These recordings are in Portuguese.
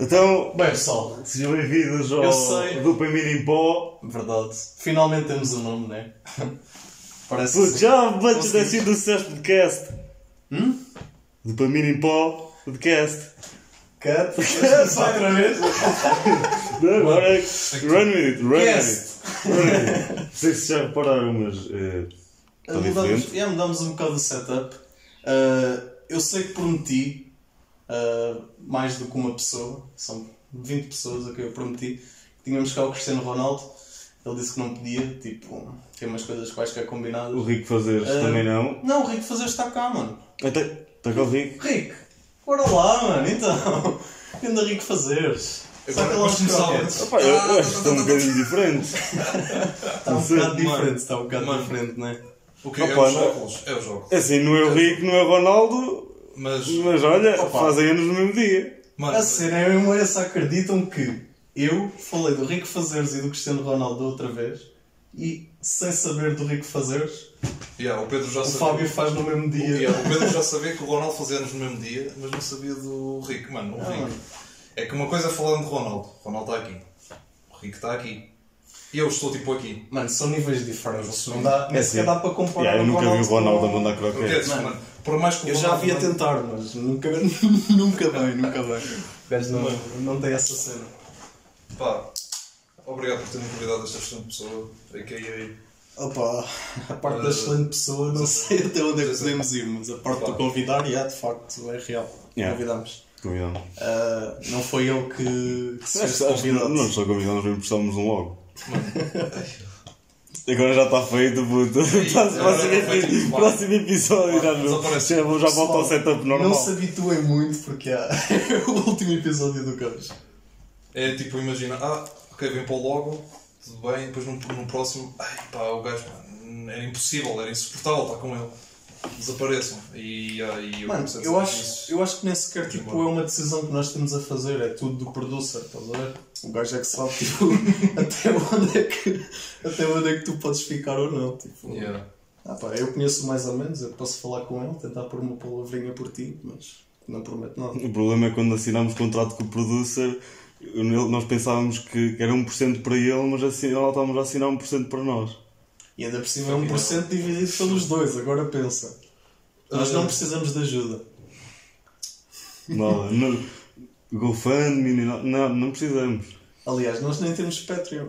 Então, Bem, pessoal, sejam bem-vindos ao. Dopamina em Pó. verdade. Finalmente temos um nome, né? Parece Putz, já antes de sido o sucesso podcast. Hum? Dopamina em Pó, podcast. Cut. Só outra vez. Não, Agora, run with it, run with Cast. it. Run with it. Não sei se já repararam, mas está Mudamos, yeah, mudamos um bocado o setup. Uh, eu sei que prometi uh, mais do que uma pessoa, são 20 pessoas a que eu prometi, que tínhamos cá o Cristiano Ronaldo. Ele disse que não podia, tipo, tem umas coisas quaisquer combinadas. O Rico Fazeres Ah. também não. Não, o Rico Fazer está cá, mano. Até, está cá o Rico. Rico, bora lá, mano, então. Anda Rico Fazeres. Lá os Agora croquetes. Opa, eu, eu acho que está um bocadinho diferente. Está um bocado diferente, está um bocado diferente, não é? O que é os óculos? É os óculos. É assim, não é o Rico, não é o Ronaldo, Mas, mas olha, Opa. fazem anos no mesmo dia. mano, A cena é mesmo essa, acreditam que eu falei do Rico Fazeres e do Cristiano Ronaldo outra vez e sem saber do Rico Fazeres, yeah, o Pedro já o sabia. Fábio faz no mesmo dia. Yeah, o Pedro já sabia que o Ronaldo fazia anos no mesmo dia, mas não sabia do Rico. Mano, o Ah, Rico. mano. É que uma coisa é falando de Ronaldo. O Ronaldo está aqui. O Rico está aqui. E eu estou tipo aqui. Mano, são níveis diferentes. Não dá, nem É sequer dá para comparar Yeah, eu nunca vi o Ronaldo a mandar croquetes. mano, por mais que o Eu já havia mande- tentar, mas nunca, nunca bem, nunca bem. Gajo não, não tem essa cena. Pá, obrigado por terem convidado esta excelente pessoa. A.K.A. Opa, a parte da Eh, excelente pessoa, não sei até onde é que podemos ir, mas a parte Pá. do convidar, já, de facto, é real. Yeah. Convidamos. Convidamos. Ah, não foi ele que, que se fez convidado. não só convidamos, mesmo prestámos um logo. Agora já está feito, puto. Próximo, próximo episódio já, não, já, vou- já volta ao setup normal. Não se habituem muito porque é o último episódio do gajo. É tipo, imagina, ah, ok, vem para o logo, tudo bem, depois no, no próximo, ai pá, o gajo, mano, era impossível, era insuportável estar com ele. Desapareçam. E aí eu Mano, comecei a eu acho, eu acho que nem sequer tipo, é uma decisão que nós temos a fazer, é tudo do producer, estás a ver? O gajo é que sabe tipo, até, onde é que, até onde é que tu podes ficar ou não. Tipo, Yeah. ah, pá, eu conheço mais ou menos, eu posso falar com ele, tentar pôr uma palavrinha por ti, mas não prometo nada. O problema é quando assinámos contrato com o producer, nós pensávamos que era 1% para ele, mas assim, lá estávamos a assinar 1% para nós. E ainda por cima é 1% dividido pelos dois, agora pensa. Nós não precisamos de ajuda. Nada. não, GoFundMe, não, não precisamos. Aliás, nós nem temos Patreon.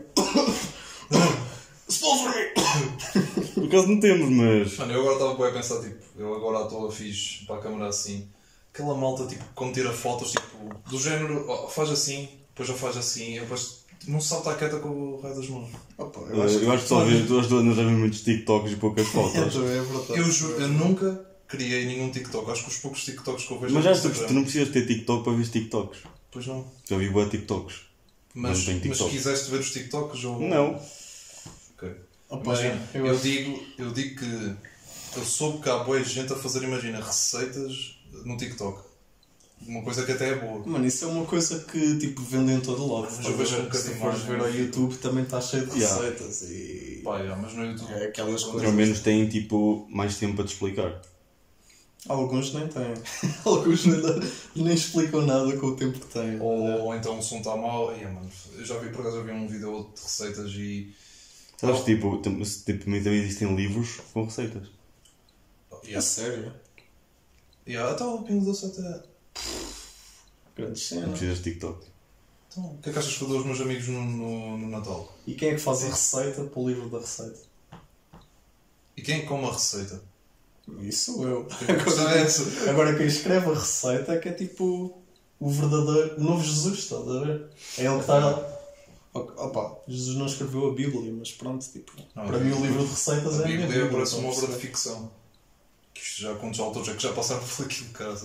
Sponsor me! Por acaso não temos, mas. Mano, eu agora estava bem a pensar, tipo, eu agora estou a fixe para a câmera assim. Aquela malta, tipo, quando tira fotos, tipo, do género, faz assim, depois já faz assim, e depois não sabe estar quieta com o raio das mãos. Opa, Eu acho, eu acho que só vejo, as duas já vi muitos TikToks e poucas fotos. é verdade. Eu, ju- eu nunca criei nenhum TikTok, acho que os poucos TikToks que eu vejo Mas no já tu, Instagram- tu não precisas ter TikTok para ver TikToks. Pois não. Já vi boa TikToks. Mas, tenho mas quiseste ver os TikToks ou. Não. Ok. Opa, Imagina, eu eu, digo, eu digo que eu soube que há boa gente a fazer, imagina, receitas no TikTok. Uma coisa que até é boa. Mano, isso é uma coisa que tipo vende em todo lado. Mas eu vejo um Se bocadinho fores mais, ver ao YouTube também está cheio de Yeah. receitas e. Pá, já, mas no YouTube. É aquelas Pelo coisas. menos têm tipo mais tempo para te explicar. Alguns nem têm. Alguns nem, nem explicam nada com o tempo que têm. Ou, ou então o som está mau. Ai, mano, eu já vi, por acaso, eu vi um vídeo ou de receitas e. Sabes, tipo, tipo, também existem livros com receitas. É Yeah. sério. Yeah, até o Pingo Doce até. Grandes Não cenas. precisas de TikTok. Então, o que é que achas que eu dou aos meus amigos no, no, no Natal? E quem é que faz a receita para o livro da receita? E quem é que come a receita? Isso eu. A é essa. Agora quem escreve a receita é que é tipo o verdadeiro, o novo Jesus, estás a ver? É ele que está. Opa, Jesus não escreveu a Bíblia, mas pronto, tipo, Não, para a mim o livro de receitas é A a Bíblia Bíblia. parece uma a obra de ficção. Que isto já quantos autores é que já passaram por aquilo, cara.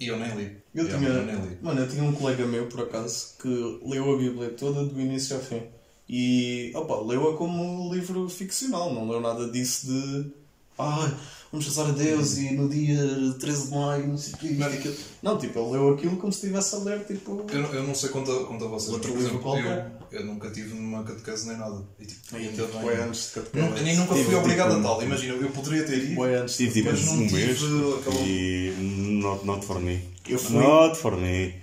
E eu nem li. Eu Yeah, tinha, eu nem li. mano, eu tinha um colega meu, por acaso, que leu a Bíblia toda do início ao fim. E, opa, leu-a como um livro ficcional, não leu nada disso de. Ai, vamos rezar a Deus e no dia 13 de maio, não sei o quê, isto e aquilo. Não, tipo, ele leu aquilo como se estivesse a ler, tipo. Eu, não- eu não sei quanto a, quanto a vocês, Outro mas, por livro exemplo, qualquer. eu, eu nunca tive numa catequese nem nada. E, tipo, ainda tipo, bem. é antes de catequese. Nunca, nem nunca Tive, fui obrigado tipo, a tal. Imagina, eu poderia ter ido. Bué antes de Tive tipo Mas não um tive mês aquela- e not, not for me. Eu fui- Not for me.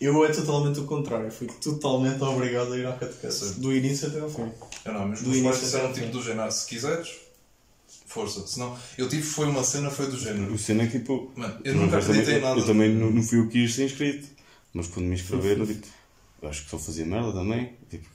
Eu é totalmente o contrário. Fui totalmente obrigado a ir à catequese. Sim. Do início até ao fim. Eu não, mas Do meus início pais até disseram ao tipo fim. do género, "Ah, se quiseres, força. Senão, eu tive, foi uma cena, foi do género. O cena é que tipo. Mano, eu nunca acreditei em nada. Eu também não, não fui o que quis ser inscrito. Mas quando me inscreveram, tipo, eu acho que só fazia merda também. Tipo,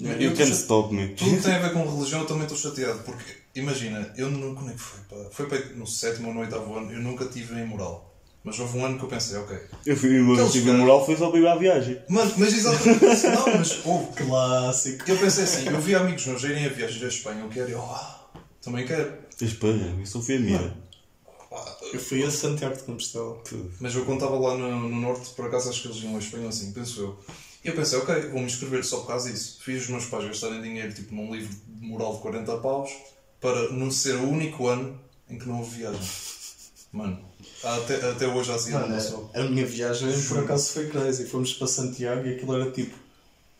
Eu can't cha- stop me. Tudo que tem a ver com religião, eu também estou chateado. Porque, imagina, eu não. Como é que foi? Pá? Foi para no sétimo ou no oitavo ano, eu nunca tive em moral. Mas houve um ano que eu pensei, ok. Eu fui uma vez Aqueles tive moral, foi só para ir à viagem. Mano, mas exatamente. não, mas houve. Clássico. Eu pensei assim, eu vi amigos meus irem a viagens à Espanha, eu quero, eu ah, também quero. A Espanha, eu só fui a mira. Pá, Eu fui a Santiago de Compostela. Mas eu quando estava lá no, no norte, por acaso acho que eles iam a Espanha assim, penso eu. E eu pensei, ok, vou-me inscrever só por causa disso. Fiz os meus pais gastarem dinheiro tipo num livro de moral de 40 paus para não ser o único ano em que não houve viagem. Mano, até, até hoje assim Mano, não sou. a minha viagem por acaso foi crazy. Fomos para Santiago e aquilo era tipo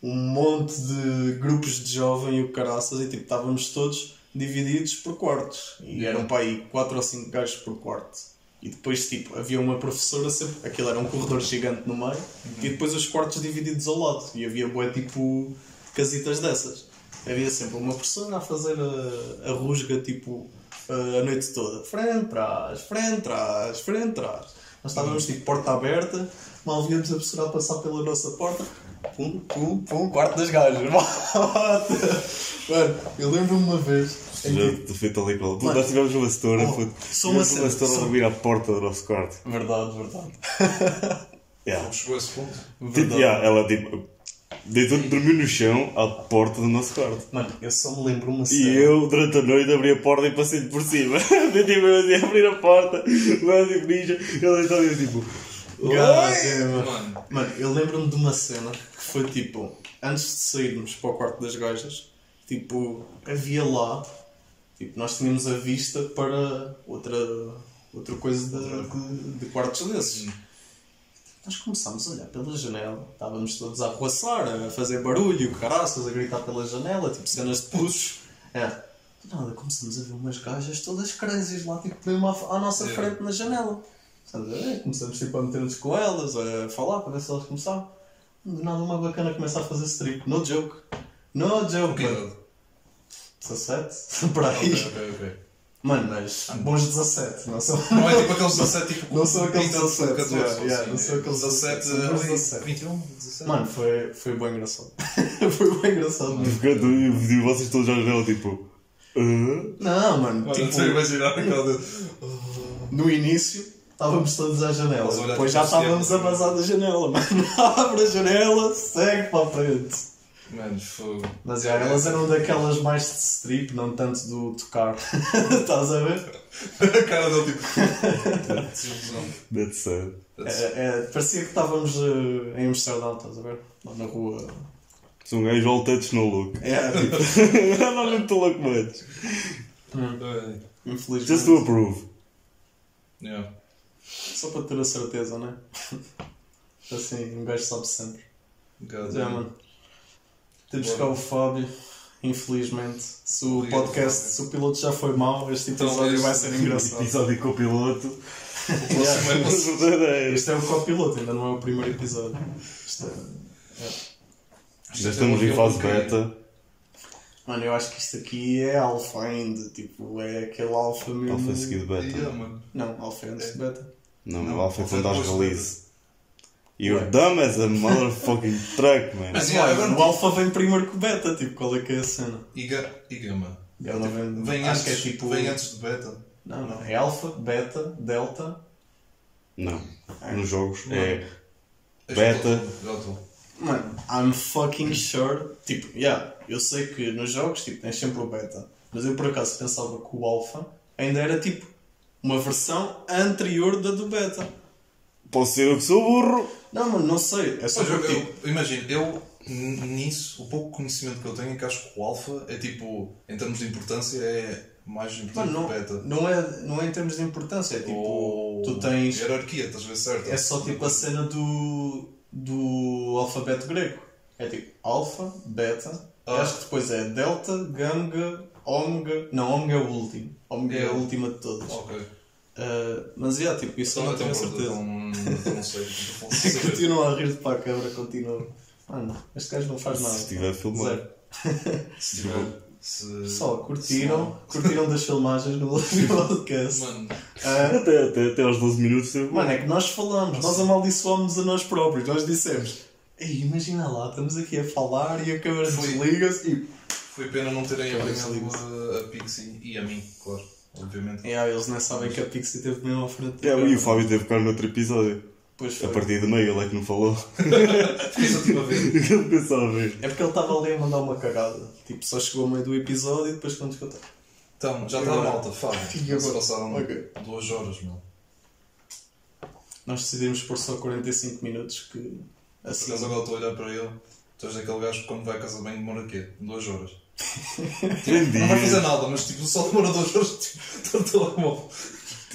um monte de grupos de jovem e o caraças e tipo estávamos todos divididos por quartos. E eram para aí 4 ou 5 gajos por quarto. E depois tipo havia uma professora sempre, aquilo era um corredor gigante no meio e depois os quartos divididos ao lado. E havia bué tipo casitas dessas. Havia sempre uma professora a fazer a, a rusga tipo a noite toda. Frente, trás, frente, trás, frente, trás. Nós estávamos tipo porta aberta, mal víamos a professora a passar pela nossa porta. Pum, pum, pum, quarto das gajas. Mano, eu lembro-me uma vez. Já ali com Mano. Nós tivemos uma setora. Oh, foi- só uma setora só- a vir à porta do nosso quarto. Verdade, verdade. Yeah. Chegou a esse ponto. Tipo, Verdade. yeah, ela tipo. Deitou, dormiu no chão à porta do nosso quarto. Mano, eu só me lembro uma cena. E eu, durante a noite, abri a porta e passei-lhe por cima. Tipo, eu assim, abrir a porta, mas tipo, ninja, ele estava ali tipo. Mano, Mano, eu lembro-me de uma cena que foi tipo, antes de sairmos para o quarto das gajas, tipo, havia lá, tipo, nós tínhamos a vista para outra, outra coisa de, de, de quartos desses. Nós começámos a olhar pela janela, estávamos todos a arroaçar, a fazer barulho, caraças, a gritar pela janela, tipo cenas de puxos. É. Do nada começamos a ver umas gajas todas crazies lá, tipo, mesmo à, à nossa É. frente na janela. Começamos, a ver, começamos tipo, a meter-nos com elas, a falar para ver se elas começavam. Do nada uma bacana começa a fazer strip. No joke. No joke. que mano. idade? 17? Por aí. Ok, ok, ok. Mano, mas bons 17, não são. Não é tipo aqueles 17 tipo. Não são aqueles 20, 17, 14, yeah, assim, yeah, não são aqueles 17, 17, são ali, 17. 21, 17. Mano, foi, foi bem engraçado. foi bem engraçado mesmo. Porque eu eu vi vocês todos à janela, tipo. "Ah?" Não, mano, Olha, tipo, tu imaginar aquela de. no início estávamos todos à janela. Depois já estávamos a vazar da janela, mano. Abre a janela, segue para a frente. Mano, fogo. Mas já, elas eram daquelas mais de strip, não tanto do tocar. Estás a ver? A cara dele tipo. That's sad. É, é, parecia que estávamos eh, em Amsterdão, estás a ver? Lá na rua. Sou um gajo all touch no look. É, tipo, não, não estou louco much. Infelizmente. Just to approve. yeah. Só para ter a certeza, né? Assim, um gajo sabe sempre. God, Já, mano. Temos cá o Fábio. Infelizmente, se o Obrigado, podcast, Fábio. se o piloto já foi mau, este Então, episódio vai ser engraçado. Episódio com o piloto. É. Este é o copiloto, ainda não é o primeiro episódio. Isto é- Já estamos em fase beta. Mano, eu acho que isto aqui é alfa ainda. Tipo, é aquele alfa mesmo. Alfa seguido beta. Yeah, mano. Não, alfa é antes de beta. Não, Não, o alfa é é depois de release. You're dumb as a motherfucking truck, man. Mas, yeah, agora- o alfa vem primeiro que o beta. Tipo, qual é que é a cena? E, ga e gama. Vem, Vem acho antes, que é tipo. vem antes de beta. Não, não. É alfa, beta, delta. Não. Nos jogos Não. é. Beta. Mano, I'm fucking sure. Tipo, yeah, eu sei que nos jogos tipo, tens sempre o beta. Mas eu por acaso pensava que o alfa ainda era tipo uma versão anterior da do beta. Posso ser eu que sou burro. Não, mano, não sei. É só eu, eu, imagino, eu nisso, o pouco conhecimento que eu tenho é que acho que o alfa é tipo, em termos de importância, é mais importante Mano, que o não, beta. não, é, não é em termos de importância. É tipo. Ou Tu tens. Hierarquia, estás a ver certo? É só tipo a cena do, do alfabeto grego. É tipo alfa, beta, Ah. acho que depois é delta, ganga, ômega. Não, ômega é o último. Ômega é, É. a última de todas. Ok. Ah, mas, yeah, tipo, isso eu não tenho a certeza. Então, não sei. tipo, posso saber. Continua a rir-te para a câmara, continua. Mano, este gajo não faz nada. Se estiver filmado. Se tiver. Se... Só curtiram, curtiram das filmagens no último podcast. Mano, Ah, Até, até, até aos 12 minutos teve Mano, é que nós falamos, nós amaldiçoamos a nós próprios. Nós dissemos, Ei, imagina lá, estamos aqui a falar e a câmera desliga-se e. foi pena não terem Cara, apanhado desliga-se. a, a Pixie e a mim, claro. Obviamente. É, eles nem sabem que a Pixie teve mesmo à frente. É, e o Fábio teve cá no outro episódio. Pois A foi. partir de meio, ele é que não falou. Fiquei só tipo a ver. ele pensava a ver. É porque ele estava ali a mandar uma cagada. Tipo, só chegou ao meio do episódio e depois quando escuta. Então, já está a agora? malta, Fábio. Se agora? passaram Ok. duas horas, meu. Nós decidimos pôr só 45 minutos que. Por Assim. acaso agora estou a olhar para ele. Tu és daquele gajo que quando vai a casa bem demora quê? Duas horas. Três Não vai fazer nada, mas tipo, só demora duas horas tipo, no telemóvel.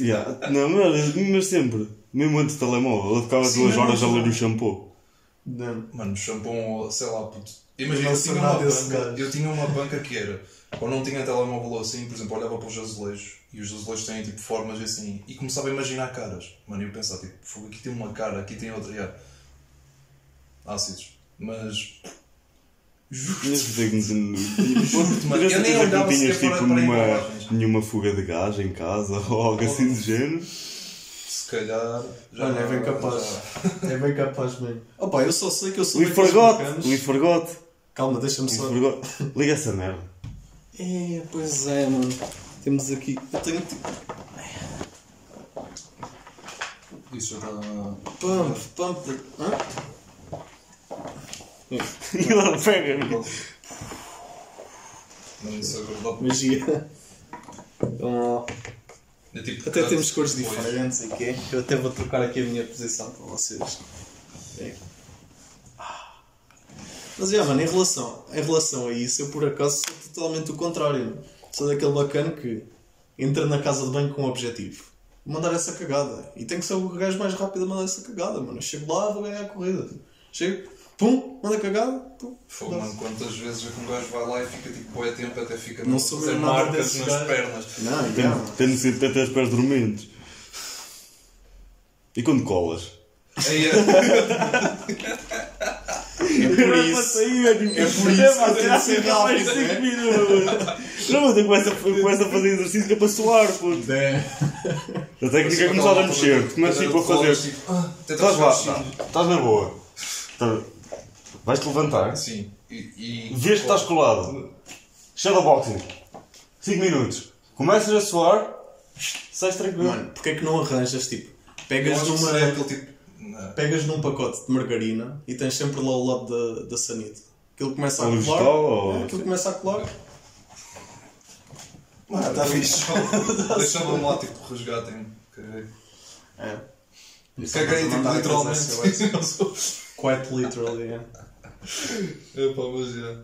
Yeah. Não, mas, mas sempre. Mesmo antes do telemóvel. Ele ficava Sim, duas horas a ler o shampoo. Não. Mano, shampoo, sei lá, puto. Imagina, eu sou tinha, uma banca, eu tinha uma banca que era, quando não tinha telemóvel ou assim, por exemplo, olhava para os azulejos e os azulejos têm tipo formas assim e começava a imaginar caras. Mano, eu pensava tipo, fogo, aqui tem uma cara, aqui tem outra. Yeah. Ácidos. Mas. Mas que- mano, eu nem Mas olhava não tinhas tipo nenhuma, nenhuma fuga de gás em casa ou algo assim do género. Se calhar. Já Olha, é bem capaz. É bem capaz mesmo. Opa, eu só sei que eu sou We forgot! We forgot! Calma, deixa-me We só. forgot! Liga essa merda. É, pois é, mano. Temos aqui. Eu tenho tipo. Isso já está. Pump, pump. de- Hã? E ele pega-me. Não, isso é verdade. Magia. Vamos lá. É tipo Até temos cores diferentes e quê? Eu até vou trocar aqui a minha posição para vocês. É. Mas é, mano, em relação, em relação a isso, eu por acaso sou totalmente o contrário. mano. Sou daquele bacana que entra na casa de banho com um objetivo. Mandar essa cagada. E tem que ser o gajo mais rápido a mandar essa cagada, mano. Eu chego lá, vou ganhar a corrida. Chego, pum, manda cagada, pum. Fogo, dá. mano, quantas vezes é que um gajo vai lá e fica tipo boa tempo até fica Não a sou fazer marcas nas gajos. pernas. Não, já, mano. Tendo sempre até os pés dormentes. E quando colas? Aí é, É por isso. É por isso tem ser rápido, né? minutos. Não, mas eu começo a, eu começo a fazer exercício que é para suar, puto. É. A técnica é começar a mexer. Começas tipo a fazer. Tipo, ah, Estás lá, vestido. estás na boa. Vais-te levantar. Sim. E, e Vês que estás colado. Shadowboxing. 5 minutos. Começas a suar. Sais tranquilo. Mano, porque é que não arranjas tipo? Pegas numa. aquele tipo. não. Pegas num pacote de margarina e tens sempre lá ao lado da, da sanita. Aquilo começa a colar. vegetal, ou- É, aquilo começa a colar. Ah, tá fixe. Deixava-me lá, tipo, resgatem-me. Caguei. É. Caguei, tipo, Mandar literalmente. Quite literally, é. Epá, mas já.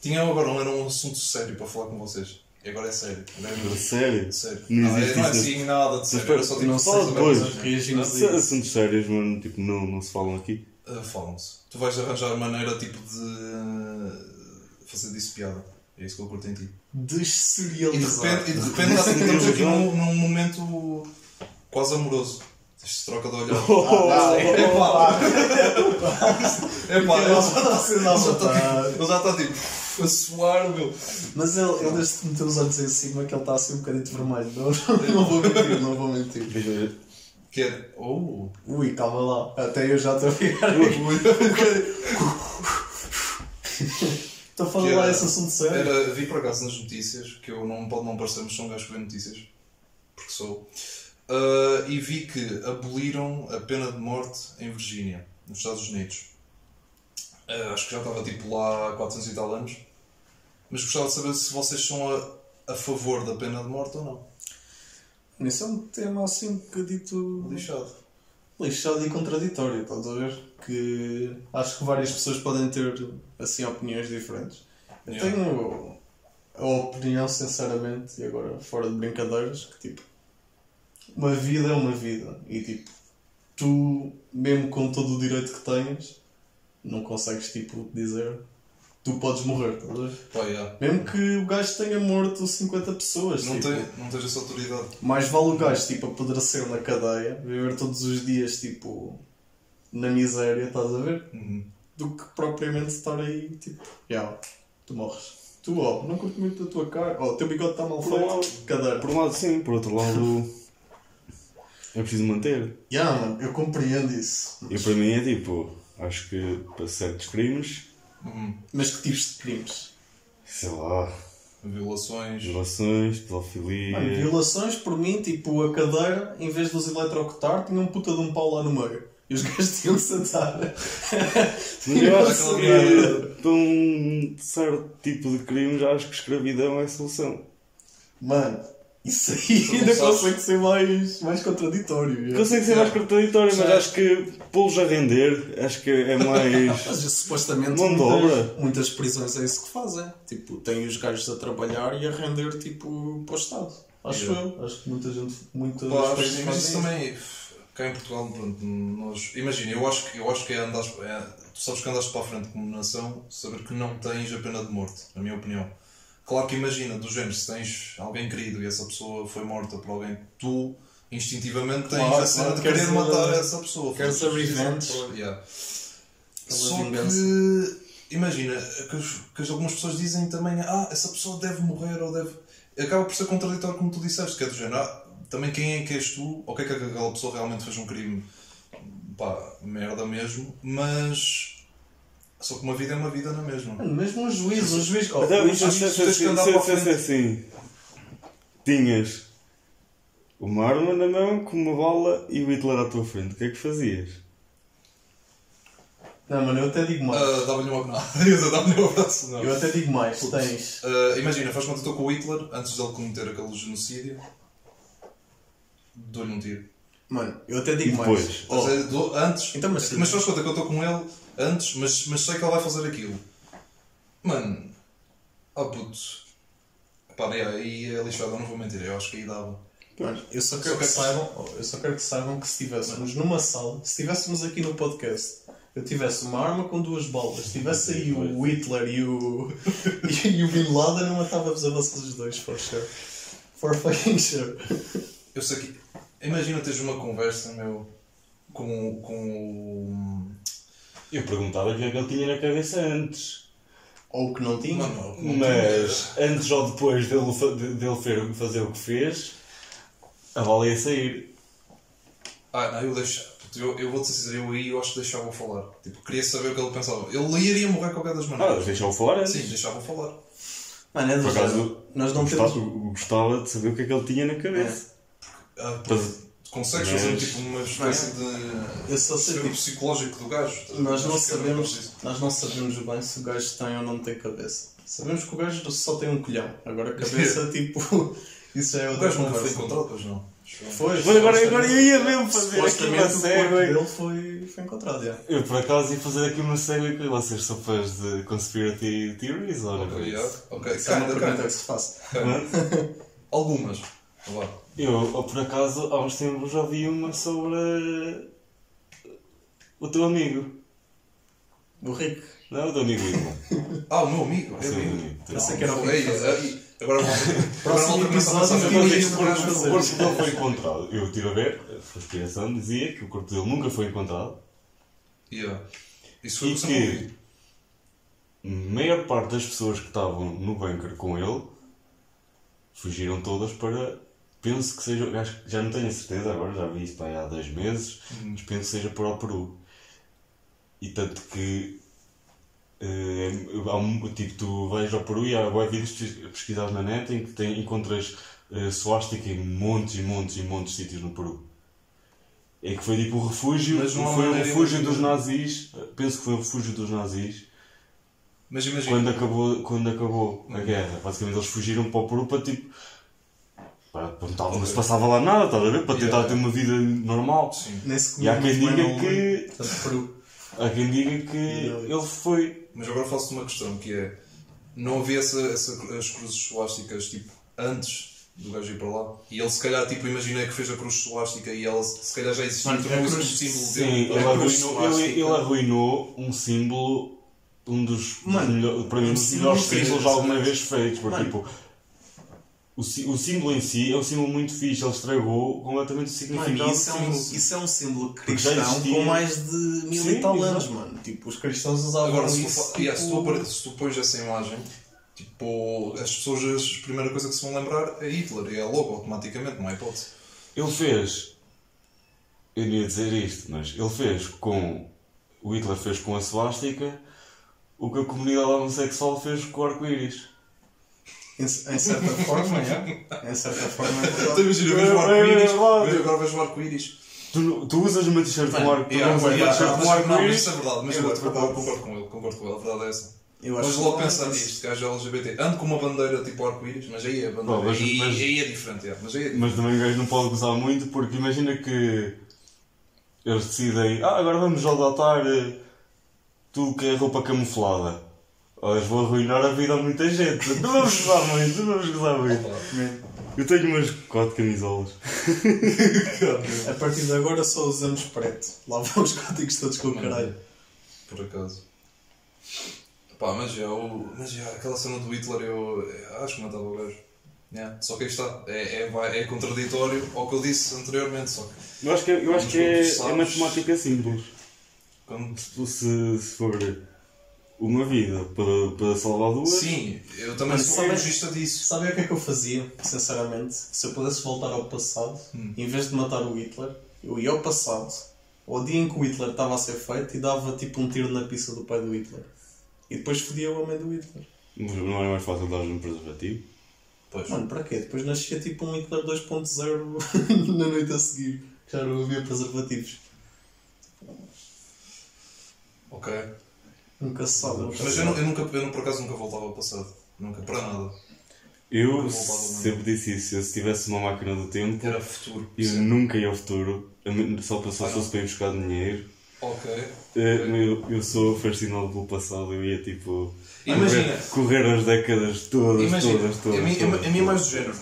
Tinha agora um, era um assunto sério para falar com vocês. E agora é sério. Não é? Sério? Sério. Não Não, é, existe não é isso. assim nada de sério. espera, Era só tipo. não Fala sei, depois. Se- isso. Assuntos sérios, mano, tipo, não, não se falam aqui. Uh, Falam-se. Tu vais arranjar maneira tipo de fazer disso piada. É isso que eu curto em ti. E de Deserializar. repente, e de repente tá- estamos aqui num, num momento quase amoroso. Isto se troca de olhar. Ah, Epá! Epá, ele Ele já já está a ser à ele já está tipo- ele já está tipo a suar, meu. Mas ele, ele desde que meteu os olhos em cima que ele está assim um bocadinho vermelho. Não, não vou mentir, não vou mentir. Quer. Oh! Ui, calma lá. Até eu já estou a ficar um. Estou a falar Que lá era- esse assunto sério. Era, vi por acaso nas notícias, que eu não pode não parecer, mas sou um gajo que vê notícias, porque sou. Ah, e vi que aboliram a pena de morte em Virgínia, nos Estados Unidos. Ah, acho que já estava tipo lá há 400 e tal anos. Mas gostava de saber se vocês são a, a favor da pena de morte ou não. Isso é um tema assim um bocadito Lixado. lixado e contraditório, estás a ver? Que acho que várias pessoas podem ter assim opiniões diferentes. Eu Yeah. tenho a opinião, sinceramente, e agora fora de brincadeiras, que tipo, uma vida é uma vida. E tipo, tu, mesmo com todo o direito que tens, não consegues tipo dizer tu podes morrer, estás a ver? Yeah. Mesmo que o gajo tenha morto 50 pessoas. Não, tipo, tem, não tens essa autoridade. Mais vale o gajo tipo, apodrecer na cadeia, viver todos os dias tipo na miséria, estás a ver? Uhum. Do que propriamente estar aí tipo, yeah, tu morres. Tu, ó, não curto muito a tua cara, ó, o teu bigode está mal Por um lado- feito, cadeira. Por um lado, sim, por outro lado, é preciso manter. Yeah, mano, eu compreendo isso. E para mim é tipo, acho que para certos crimes, Uhum. Mas que tipos de crimes? sei lá, Violações. violações, pedofilia. Mano, violações, por mim, tipo, a cadeira, em vez de os eletrocutar, tinha um puta de um pau lá no meio. E os gajos tinham que sentar. Mas eu acho que para um certo tipo de crime já acho que escravidão é a solução. Mano, isso aí ainda sabes- consegue ser mais, mais contraditório. já. Consegue ser mais contraditório, mas acho que pô-los a render, acho que é mais. Mas supostamente Mão de obra. muitas, prisões é isso que fazem. Tipo, têm os gajos a trabalhar e a render tipo para o Estado. Acho eu. Acho que muita gente. Muitas Pá, mas, isso. também, cá em Portugal, pronto, nós. Imagina, eu acho que, eu acho que é andares. É, tu sabes que andaste para a frente como nação, saber que não tens a pena de morte, na minha opinião. Claro que imagina, do género, se tens alguém querido e essa pessoa foi morta por alguém, tu instintivamente tens Claro, a cena claro, de querer queres a- matar essa pessoa. queres a revenge. Yeah. Só vingança. que, imagina, que, que algumas pessoas dizem também, ah, essa pessoa deve morrer ou deve. Acaba por ser contraditório, como tu disseste, que é do género, ah, também quem é que és tu, ou que é que aquela pessoa realmente fez um crime, pá, merda mesmo, mas. Só que uma vida é uma vida na mesma. Mano, mesmo um juiz, um juiz. Oh, um juiz- se tens que andar para a frente. assim. Tinhas uma arma na mão com uma bala e o Hitler à tua frente. O que é que fazias? Não, mano, eu até digo mais. Ah, dava-lhe um abraço. Não, dizer, dava-lhe um abraço, não. Eu até digo mais. Tens. Ah, imagina, faz conta que estou com o Hitler, antes dele cometer aquele genocídio, dou-lhe um tiro. Mano, eu até digo E mais. depois? Oh? Dou- antes, Então, mas- mas faz conta que eu estou com ele antes, mas, mas sei que ele vai fazer aquilo. Mano, oh puto. Pá, aí é lixado, eu não vou mentir, eu acho que aí dava. Mano, eu só quero que saibam, eu só quero que saibam que se estivéssemos numa sala, se estivéssemos aqui no podcast, eu tivesse uma arma com duas balas, tivesse aí o Hitler e o e o Bin Laden, eu matava-vos a vocês os dois, for sure. For fucking sure. Eu sei que. Imagina teres uma conversa, meu, com, com o. Eu perguntava o que é que ele tinha na cabeça antes. Ou que não tinha. Mano, não Mas antes ou depois dele, dele fazer o que fez, a bala ia sair. Ah, não, eu deixo. Eu, eu vou-te dizer, eu aí eu acho que deixava-o falar. Tipo, queria saber o que ele pensava. Ele iria morrer de qualquer das Ah, maneiras. deixa-o falar antes. Sim, deixava-o falar. Mano, é Por acaso, Nós não gostava, temos. gostava de saber o que é que ele tinha na cabeça. Ah, Para- consegues Mas- fazer tipo uma espécie de. Eu só sei tipo, psicológico do gajo. Nós não que era sabemos, nós não sabemos bem se o gajo tem ou não tem cabeça. Sabemos que o gajo só tem um colhão. Agora a cabeça, tipo, isso é O gajo nunca foi encontrado, pois não. Foi, Mas agora, agora eu ia mesmo fazer aqui uma o corpo série. dele foi, foi encontrado, já. Eu por acaso ia fazer aqui uma série com vocês são fãs de Conspiracy Theories ou Ok, yeah. ok. Isso é uma pergunta que se faz. Kinda. Algumas. Vá lá. Eu, por acaso, há uns tempos já vi uma sobre o teu amigo. O Rico. Não, o teu amigo Hitler. Ah, o meu amigo. É Sim, amigo. amigo. Pensei que era o Rico. ei, Agora. Próximo episódio, eu o que. O corpo dele foi encontrado. Eu estive a ver, a conspiração dizia que o corpo dele nunca foi encontrado Yeah. Isso foi e que a maior parte das pessoas que estavam no bunker com ele fugiram todas para. Penso que seja. Acho já não tenho a certeza agora, já vi isso para aí há dois meses, mas penso que seja para o Peru. E tanto que. eh, há um, tipo, tu vais ao Peru e há bué vídeos pesquis- pesquisados na net em que tem, encontras uh, suástica em montes e montes e montes de sítios no Peru. É que foi tipo o refúgio, Mas não foi o refúgio dos nazis, penso que foi o refúgio dos nazis, Mas imagina. quando acabou, quando acabou a Uhum. guerra. Basicamente eles fugiram para o Peru para tipo. Para, para não, se passava lá nada, estás a ver? Para tentar Yeah. ter uma vida normal. Sim. Nem se E há quem bem diga que-. Há quem diga que ele foi. Mas agora faço-te uma questão que é. Não havia essa, essa- as cruzes suásticas tipo antes do gajo ir para lá? E ele se calhar tipo imagina que fez a cruz suástica e ela se calhar já existia Mano, isso um cruz- símbolo Sim, dele. ele arruinou, ele, ele arruinou um símbolo um dos, Mano, melhor- para mim, um dos melhores símbolos alguma vez feitos. Porque, Mano. tipo, o, sí- o símbolo em si é um símbolo muito fixe, ele estragou completamente o significado. Mano, isso, é um, símbolo. isso é um símbolo cristão existia. com mais de mil Sim, e tal anos, mano. Tipo, os cristãos usavam Agora, se tu, isso. yeah, tu, tipo, se tu pões essa imagem, tipo, as pessoas, a primeira coisa que se vão lembrar é Hitler e é logo automaticamente, não há hipótese. Ele fez, eu não ia dizer isto, mas ele fez com, o Hitler fez com a swastika o que a comunidade homossexual fez com o arco-íris. Em, certa forma, é. Em certa forma é Então eu É, vejo o é arco-íris, verdade. vejo- agora vejo o arco-íris. Tu, tu usas uma t-shirt com Mano, arco- tu Yeah, usas uma yeah, t-shirt mas- com não, mas arco-íris. isso é verdade, mas É eu concordo, com ele, concordo com ele, a verdade é essa. Eu Mas logo que pensar é nisto, gajo LGBT, ando com uma bandeira tipo arco-íris, mas aí é a bandeira, Bom, mas- aí, mas- aí é diferente, é, mas aí é diferente. Mas também o gajo não pode gozar muito porque imagina que eles decidem, ah, agora vamos adotar eh, tudo que é roupa camuflada. Olha, vou arruinar a vida a muita gente. Não vamos gozar muito, não vamos gozar muito. Eu tenho umas quatro camisolas. A partir de agora só usamos preto. Lá vão os códigos todos com o caralho. Por acaso. Pá, mas já, o, mas já aquela cena do Hitler eu, eu acho que matava o gajo. Yeah. Só que aí está, é, é, é contraditório ao que eu disse anteriormente. Só que Eu acho que, é- eu acho que é, é sabes- matemática simples. quando, Se, se for uma vida para, para salvar duas, sim, eu também Mas sou sabe- apologista disso. Sabe o que é que eu fazia, sinceramente? Se eu pudesse voltar ao passado, em vez de matar o Hitler, eu ia ao passado, ao dia em que o Hitler estava a ser feito, e dava tipo um tiro na pista do pai do Hitler. E depois fodia o homem do Hitler. mas não era mais fácil dar um preservativo. Pois. Mano, para quê? Depois nascia tipo um Hitler 2.0 na noite a seguir. Já não havia preservativos. Ok. Nunca se sabe. Mas eu, eu, nunca, eu não, por acaso nunca voltava ao passado. Nunca, para nada. Eu Nunca sempre disse isso. Eu, se tivesse uma máquina do tempo, Era futuro. eu Sim. nunca ia ao futuro. Só para só Ah, fosse para ir buscar dinheiro. Ok. Eh, Eu, eu sou fascinado pelo passado. Eu ia tipo. Imagina. Correr, correr as décadas todas, Imagina, todas, todas. a mim, todas, a mim é mais do género.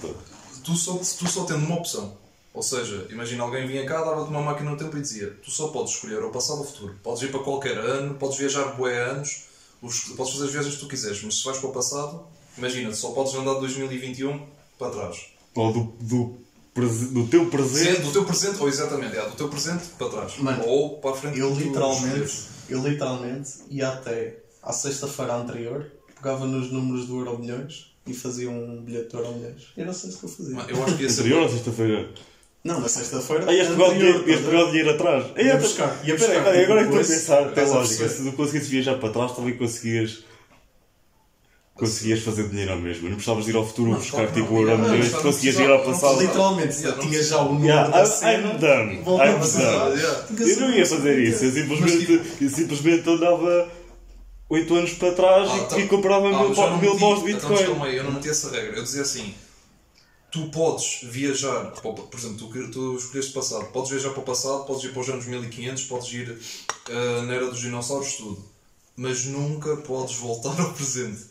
Tu só, tu só tendo uma opção. Ou seja, imagina alguém vinha cá, dava-te uma máquina no tempo e dizia: Tu só podes escolher o passado ou o futuro. Podes ir para qualquer ano, podes viajar bué anos, os- podes fazer as viagens que tu quiseres, mas se vais para o passado, imagina, só podes andar de 2021 para trás. Ou do, do, prese- do teu presente. Sim, do teu presente, ou exatamente, é, do teu presente para trás. Mano, ou para a frente. Eu literalmente, eu literalmente ia até à sexta-feira anterior, pegava nos números do Euro Milhões e fazia um bilhete do Euro Milhões. Era só isso que eu fazia. Mano, Eu acho que ia ser. Anterior ou sexta-feira? Não, na sexta-feira. Aí o dinheiro, este pegar o dinheiro atrás. Aí, Ia eu- buscar, ia buscar, tipo, agora é que estou a pensar, tem a lógica. Se tu conseguisses viajar para trás, também conseguias. Conseguias fazer dinheiro ao mesmo. Não precisavas ir ao futuro Não, buscar tipo não. o euro Não, milhões, não, conseguias não ir ao passado. não Literalmente, não tinha já o número Yeah, I'm, done. I'm done. Eu não ia fazer isso. Eu simplesmente, eu simplesmente andava 8 anos para trás Ah, e, então- comprava Ah, mil, já não mil de Então, Bitcoin. eu não meti essa regra. Eu dizia assim: tu podes viajar, por exemplo, tu, tu escolheste passado, podes viajar para o passado, podes ir para os anos 1500, podes ir ah, na era dos dinossauros, tudo, mas nunca podes voltar ao presente.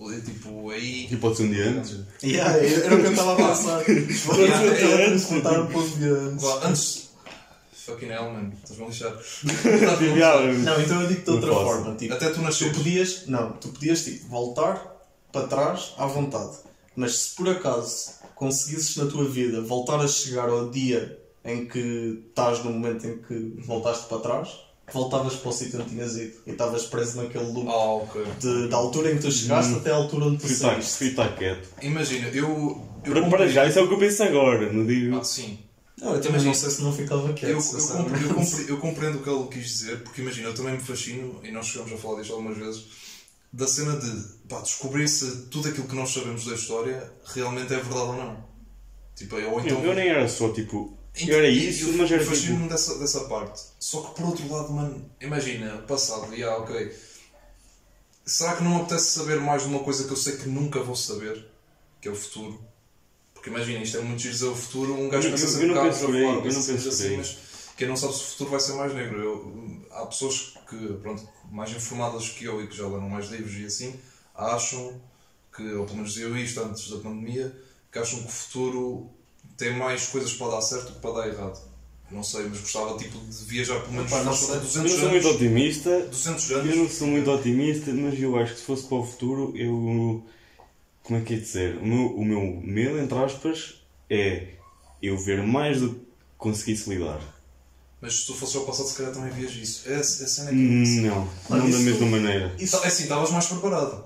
É Tipo, aí. E pode ser um dia antes. Yeah, era o que eu estava a pensar. Vou Yeah, yeah. transportar um pouco de antes. Vá, Antes. Fucking hell, man, estás-me a lixar. Tipo, Não, então eu digo-te de outra forma. Tipo, Até tu tu nasceres. podias, não, tu podias tipo, voltar para trás à vontade. Mas se por acaso conseguisses na tua vida voltar a chegar ao dia em que estás no momento em que voltaste para trás, voltavas para o sítio onde tinhas ido e estavas preso naquele loop Ah, ok. de, da altura em que tu chegaste até à altura onde tu Fui estar- saíste. fui estar quieto. Imagina, eu. eu Para, para compreendo- já, isso é o que eu penso agora. Não digo. Ah, sim. Não, eu também não sei se não ficava quieto. Eu, eu, sinceramente. compre- eu compre- eu compreendo o que ele quis dizer, porque imagina, eu também me fascino, e nós chegamos a falar disto algumas vezes, da cena de pá, descobrir se tudo aquilo que nós sabemos da história realmente é verdade ou não. Tipo, ou então. Eu, eu nem era só tipo. Então, Eu era isso, eu mas era fascino-me tipo. dessa, dessa parte. Só que por outro lado, mano, imagina, passado, e ah, ok. Será que não apetece saber mais de uma coisa que eu sei que nunca vou saber? Que é o futuro. Porque imagina, isto é muito giro dizer o futuro, um gajo Eu- pensa eu- sempre eu cá, fora, eu não penso assim, aí. mas quem não sabe se o futuro vai ser mais negro. Eu, há pessoas que, pronto, mais informadas que eu e que já leram mais livros e assim, acham que, ou pelo menos diziam isto antes da pandemia, que acham que o futuro tem mais coisas para dar certo do que para dar errado. Não sei, mas gostava tipo, de viajar pelo menos Epá, não fosse sei. Eu 200 não sou muito anos. otimista. 200 Eu anos. não sou muito otimista, mas eu acho que se fosse para o futuro, eu. Como é que é de dizer? O meu, o meu medo, entre aspas, é eu ver mais do que conseguisse lidar. Mas se tu fosses ao passado, se calhar também vias isso. É, é a cena que. Hum, Não, Mas não da mesma maneira. Isso, É assim, estavas mais preparado.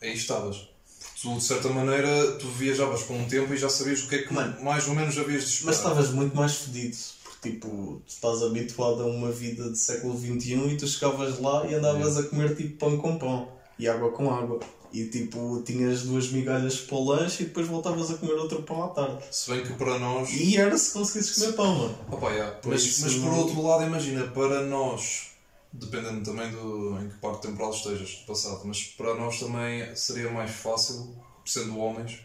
Aí estavas. Porque tu, de certa maneira, tu viajavas por um tempo e já sabias o que é que Mano. mais ou menos havias de esperar. mas estavas muito mais fedido. Porque, tipo, tu estás habituado a uma vida de século XXI e tu chegavas lá e andavas a comer, tipo, pão com pão e água com água. E, tipo, tinhas duas migalhas para o lanche e depois voltavas a comer outro pão à tarde. Se bem que para nós. E era se conseguisses comer pão, mano. Opa, yeah, Mas mas, isso mas por outro lado, imagina, para nós, dependendo também do em que parte temporal estejas de passado, mas para nós também seria mais fácil, sendo homens.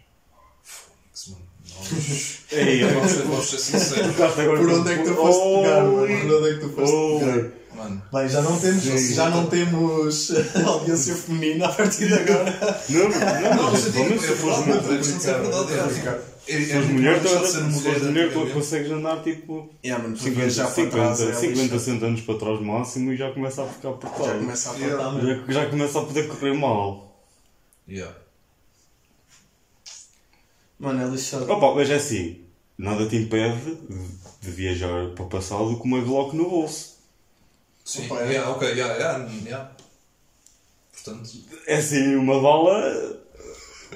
Fónix, mano. Nós, Ei, vamos, ser, sinceros. Por onde é que tu foste pegar, mano? Por onde é que tu foste pegar? Mano, Bem, já não temos, Sim. já não temos audiência feminina a partir de agora. Não, não, não, não, mas pelo menos é se fores mulher, é. É, é, é antigamente. consegues andar tipo Yeah, mano, para 50, viajar para 50, trás é 50, lixado. 60 anos para trás máximo e já começa a ficar Já apertado. começa a Yeah. apertar mesmo. Já, já começa a poder correr mal. Yeah. Mano, é lixado. Opa, mas é assim, nada te impede de, de viajar para o passado com uma Glock no bolso. Sim, é. yeah, ok, yeah, yeah, yeah. Portanto, É assim, uma bala.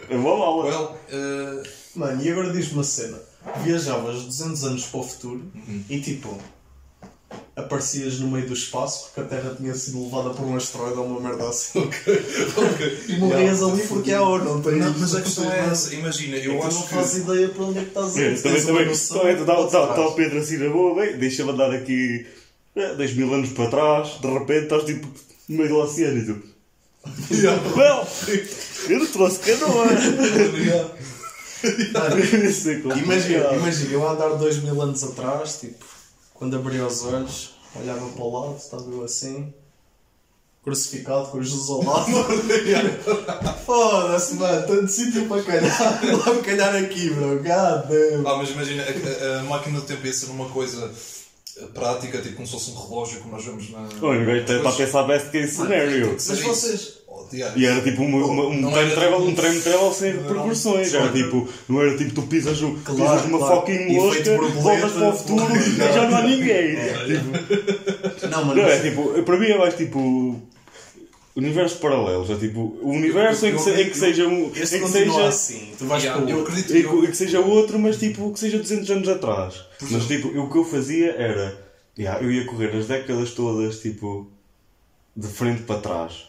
É uma bala. well, eh, Mano, e agora diz-me uma cena. Viajavas 200 anos para o futuro Uhum. e tipo, aparecias no meio do espaço porque a Terra tinha sido levada por um asteroide ou uma merda assim. ok. E morrias Yeah. ali porque é ouro, não tens. Não, mas a questão é essa, imagina, eu Eu acho não que. faço ideia para onde é que estás a É, ir. também, também, também, está, trás. está o Pedro assim na boa, bem, deixa-me andar aqui dois mil anos para trás, de repente estás tipo no meio do oceano e tu. Well, eu não trouxe canoa. É. Imagina, imagina, eu a andar dois mil anos atrás, tipo, quando abria os olhos, olhava para o lado, estava eu assim, crucificado com Jesus ao lado. Foda-se, mano, tanto sítio para calhar, lá calhar aqui, bro, god damn. Ah, mas imagina, a, a- a máquina do tempo ia ser uma coisa prática, tipo como se fosse um relógio, como nós vemos na. Olha, o gajo está a pensar best case scenario. Mas vocês, Oh. E era tipo uma, uma, um time travel, tipo- um time travel sem repercussões. Era tipo, não era tipo tu pisas, o- Claro, pisas numa claro. fucking mosca, voltas para o futuro e já não há ninguém. Tipo, não, mano, Não, é tipo, para mim é mais tipo. Universos paralelos, é tipo, o universo em que, se- em que seja um. este Em que seja. assim, tu vais Yeah, eu outro. acredito E que que, eu- e que seja outro, mas tipo, que seja 200 anos atrás. Mas exemplo- tipo, o que eu fazia era. yeah, eu ia correr as décadas todas, tipo. de frente para trás.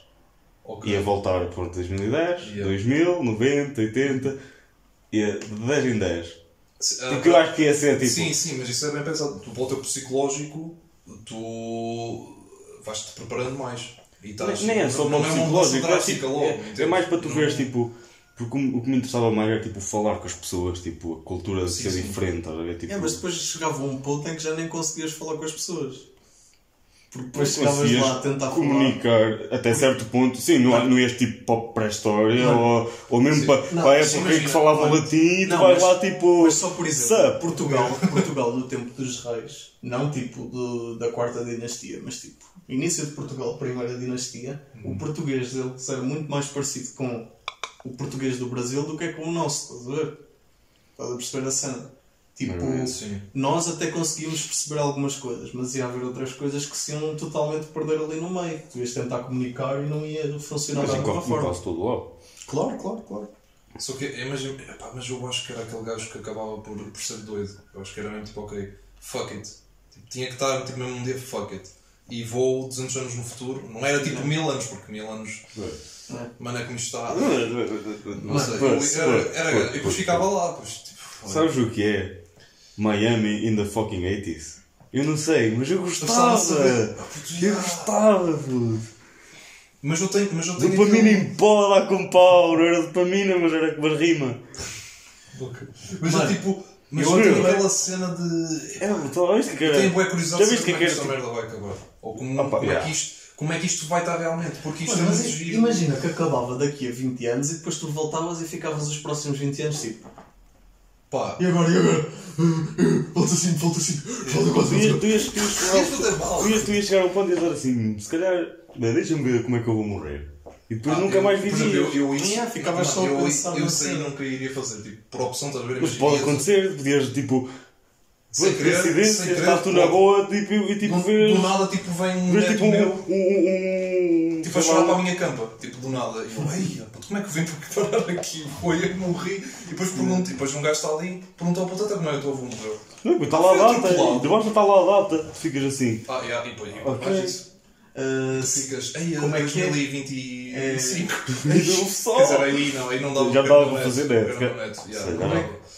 Ok. Ia voltar por 2010, Yeah. 2000, 90, 80. Ia de 10 em 10. Se- ah, Porque eu acho que ia ser tipo. Sim, sim, mas isso é bem pensado. Tu, para o teu psicológico, tu vais-te preparando mais. E estás, nem é só é mudança psicológico, é, tipo, é- é, mais para tu Não- veres tipo. Porque o, que me interessava mais era tipo falar com as pessoas, tipo, a cultura Sim, ser sim. diferente? Tipo, É, mas depois chegava um ponto em que já nem conseguias falar com as pessoas. Porque depois chegavas lá a tentar falar. comunicar até certo ponto, sim, não, não ias tipo para a pré-história ou, ou mesmo Sim. para, Não, para a mas época em imagina, que falavam olha, latim e tu vais mas- lá tipo. Mas só por exemplo, Sup? Portugal, Portugal no tempo dos reis, não tipo do- da quarta dinastia, mas tipo, início de Portugal, primeira dinastia, o português deles era muito mais parecido com o português do Brasil do que é com o nosso, estás a ver? Estás a perceber a cena? Tipo, Sim. nós até conseguimos perceber algumas coisas, mas ia haver outras coisas que se iam totalmente perder ali no meio. Tu ias tentar comunicar e não ia funcionar Mas da mesma forma. quase todo lado. Claro, claro, claro. Só que, imagina, epá, mas eu acho que era aquele gajo que acabava por, por ser doido. Eu acho que era mesmo tipo, ok, fuck it. Tipo, tinha que estar tipo, mesmo um dia, fuck it. E vou 200 anos no futuro. Não era tipo mil anos, porque mil anos, mano, é como está. Não sei, era, era, pois, e depois pois, ficava lá, pois, tipo. Sabes o que é? Miami in the fucking 80s. Eu não sei, mas eu gostava Eu gostava, puto. Mas eu tenho, mas eu tenho Dopamina em pó lá com pau, não era dopamina, mas era com as rima. Mas Mano, é tipo, mas eu tenho aquela cena de. É, então, viste que Eu tenho era. boa curiosidade Já de viste saber que como é é que que esta era? merda vai acabar. Ou como, Opa, como, é que isto, como é que isto vai estar realmente. Porque isto Mano, é mas muito giro. imagina que acabava daqui a 20 anos e depois tu voltavas e ficavas os próximos 20 anos tipo. Pá, E agora, e agora? Volta assim, volta assim, volta quase. Tu ias, tu ias, tu ias, chegar ao- tu ias, tu ias chegar ao ponto de dizer assim, se calhar, bem, deixa-me ver como é que eu vou morrer. E depois Ah, nunca eu- mais vivias. Eu, eu isso, Yeah, não, só eu, eu, nisso. sei nunca iria fazer, tipo, por opção, estás a ver? Mas pode acontecer, podias tipo. Sem coincidência, estás tu na pode. boa tipo, e tipo Do, vês. do nada, tipo, vem um vês tipo meu, um, um, tipo, a chorar para a minha campa, tipo, do nada. E eu, ei, puto, como é que eu vim para parar aqui? Foi eu que morri. E depois pergunto, e depois um gajo está ali, pergunta ao puto até como é que o teu avô morreu. Não, está lá a tipo data, e debaixo está lá a data, tu ficas assim. Ah, yeah, e depois, mais isso. Uh, ficas, ei, Como é que é? 2025. Não só. Quer dizer, aí não, aí não dava Já dava para fazer net, que-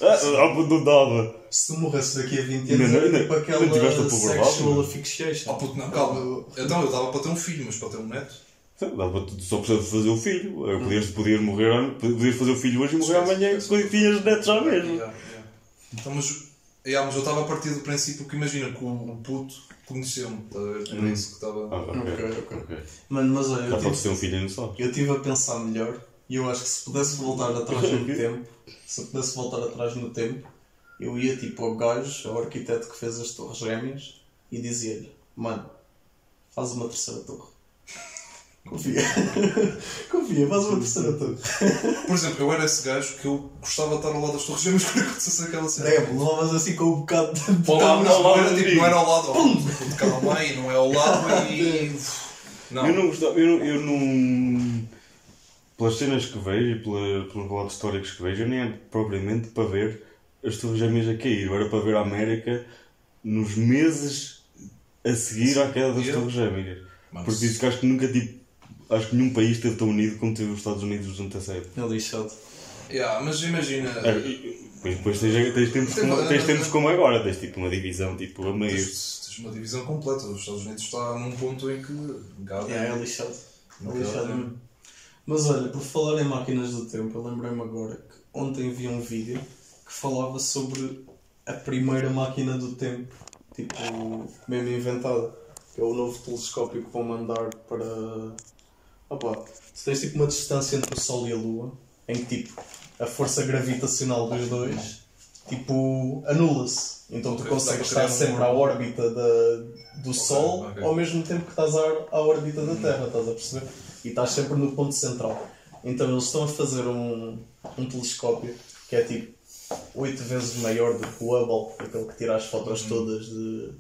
Ah, ah, não dava. se tu morresses daqui a 20 Não, anos, não, era não, tipo não tiveste aquela a pôr sexual asphyxiation. Oh puto, não, calma. Então eu dava para ter um filho, mas para ter um neto. Dava, tu só precisas de fazer o filho. Podias, podias morrer, podias fazer o filho hoje e morrer amanhã esquece. e tinhas netos já mesmo. Yeah, yeah. Então, mas, yeah, mas eu estava a partir do princípio que imagina que o, puto conheceu-me. tá ver? Era isso que estava. Ah, ok, Ok, ok. ok. Mano, mas olha, Já tive, ter um filho e não sabes. eu tive a pensar melhor e eu acho que se pudesse voltar atrás no tempo, se eu pudesse voltar atrás no tempo, eu ia tipo ao gajo, ao arquiteto que fez as torres gêmeas e dizia-lhe, mano, faz uma terceira torre. Confia. Confia, faz uma terceira torre. Por exemplo, eu era esse gajo que eu gostava de estar ao lado das torres gêmeas quando acontecesse aquela cena. Deve, levavas assim com um bocado de. Não, não, era, tipo, de não era ao lado. Puto, calma aí, não é ao lado e. Não. Eu não gostava, eu, eu não. Pelas cenas que vejo e pela, pelos relatos históricos que vejo, eu nem é propriamente para ver as Torres Gêmeas a cair, eu era para ver a América nos meses a seguir à queda das Torres Gêmeas. Mas- Porque isso que acho que nunca tipo. Acho que nenhum país esteve tão unido como teve os Estados Unidos nos 97. É lixado. Yeah, mas imagina. É, Depois, depois tens, tens, tempos como, tens tempos como agora, tens tipo uma divisão tipo a meio. Tens, tens uma divisão completa. Os Estados Unidos está num ponto em que. God, É, é lixado. É lixado mesmo. Mas olha, por falar em máquinas do tempo, eu lembrei-me agora que ontem vi um vídeo que falava sobre a primeira máquina do tempo, tipo, mesmo inventada, que é o novo telescópio que vão mandar para. Opa, se tens tipo uma distância entre o Sol e a Lua, em que tipo a força gravitacional dos dois tipo anula-se. Então tu consegues estar sempre à órbita da, do Sol ok. ao mesmo tempo que estás à, à órbita da Terra, estás a perceber? E estás sempre no ponto central. Então eles estão a fazer um, um telescópio que é tipo 8 vezes maior do que o Hubble, aquele que tira as fotos todas de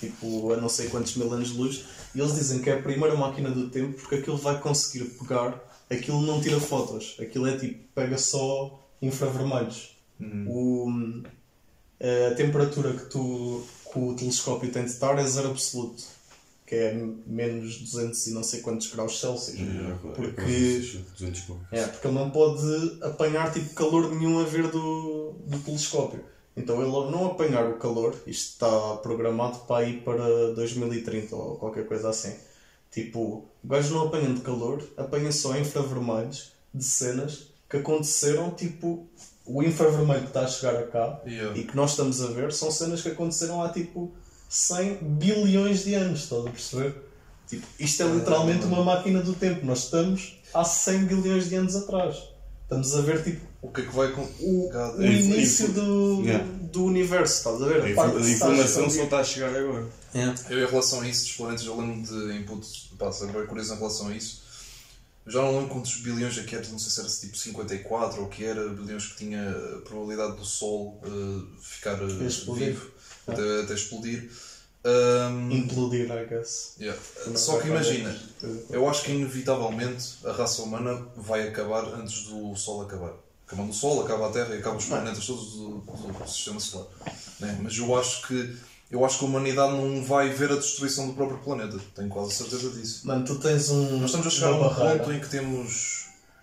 tipo a não sei quantos mil anos de luz. E eles dizem que é a primeira máquina do tempo porque aquilo vai conseguir pegar, aquilo não tira fotos, aquilo é tipo, pega só infravermelhos. O, a temperatura que, tu, que o telescópio tem de estar é zero absoluto, que é menos 200 e não sei quantos graus Celsius. Porque, é, porque ele não pode apanhar tipo, calor nenhum a ver do, do telescópio. Então ele não apanhar o calor, isto está programado para ir para 2030 ou qualquer coisa assim. Tipo, o gajo não apanhando calor, apanha só infravermelhos de cenas que aconteceram, tipo, o infravermelho que está a chegar a cá Yeah. e que nós estamos a ver são cenas que aconteceram há tipo 100 bilhões de anos, estás a perceber? Tipo, isto é literalmente uma máquina do tempo. Nós estamos há 100 bilhões de anos atrás. Estamos a ver tipo O que é que vai com. o, o é- início do, Yeah. do universo, estás a ver? A, A está informação só está a chegar agora. É. Eu, em relação a isso, dos planetas, eu lembro de input. Pá, sempre bem curioso em relação a isso. Eu já não lembro quantos bilhões é que era, não sei se era tipo 54 ou o que era, bilhões que tinha a probabilidade do Sol eh, ficar Explodir. vivo até, até explodir. Ahm, Implodir, I guess. yeah. Só que acabar. imagina, eu acho que inevitavelmente a raça humana vai acabar antes do Sol acabar. Acabando o Sol, acaba a Terra e acabam os planetas todos do, do sistema solar. Né? Mas eu acho que eu acho que a humanidade não vai ver a destruição do próprio planeta. Tenho quase certeza disso. Mano, tu tens um. Nós estamos a chegar a um ponto em que temos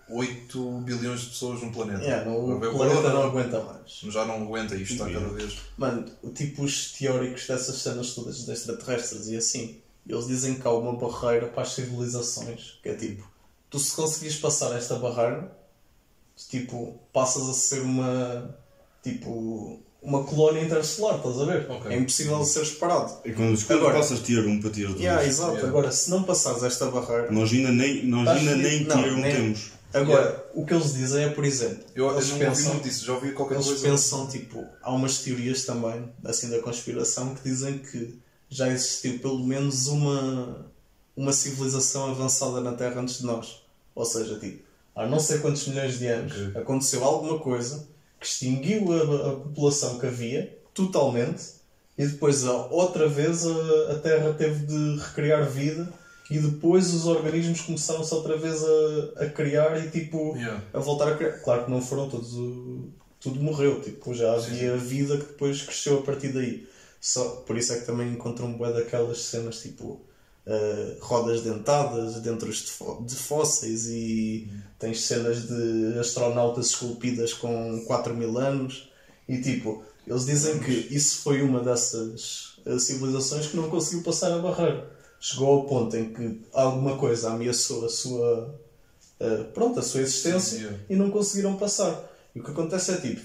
8 bilhões de pessoas no planeta. Yeah, não, o planeta agora, não aguenta mais. Já não aguenta isto, está cada vez. Mano, tipo os teóricos dessas cenas todas de extraterrestres e assim, eles dizem que há uma barreira para as civilizações, que é tipo, tu se conseguires passar esta barreira, tipo, passas a ser uma, tipo, uma colónia interestelar, estás a ver? Ok. É impossível de ser separado. E quando, quando Agora- passas tier 1 para tier 2, Yeah, exato. Yeah. Agora, se não passares esta barreira, nós ainda nem, nós ainda nem tier 1 nem- temos. Agora, o que eles dizem é, por exemplo, Eu, eu eles, ouvi pensam, muito disso, já ouvi qualquer eles coisa. pensam, tipo, há umas teorias também, assim, da conspiração, que dizem que já existiu pelo menos uma, uma civilização avançada na Terra antes de nós. Ou seja, tipo, há não sei quantos milhões de anos Ok. aconteceu alguma coisa que extinguiu a, a população que havia, totalmente, e depois, outra vez, a, a Terra teve de recriar vida e depois os organismos começaram-se outra vez a, a criar e, tipo, Yeah. a voltar a criar. Claro que não foram todos, o- tudo morreu, tipo, já havia vida que depois cresceu a partir daí. Só, por isso é que também encontram bué daquelas cenas tipo eh, rodas dentadas dentro de, fó- de fósseis e tens cenas de astronautas esculpidas com 4 mil anos e tipo, eles dizem que isso foi uma dessas civilizações que não conseguiu passar a barreira. Chegou ao ponto em que alguma coisa ameaçou a sua Uh, pronto, a sua existência Sim, sim. e não conseguiram passar. E o que acontece é tipo,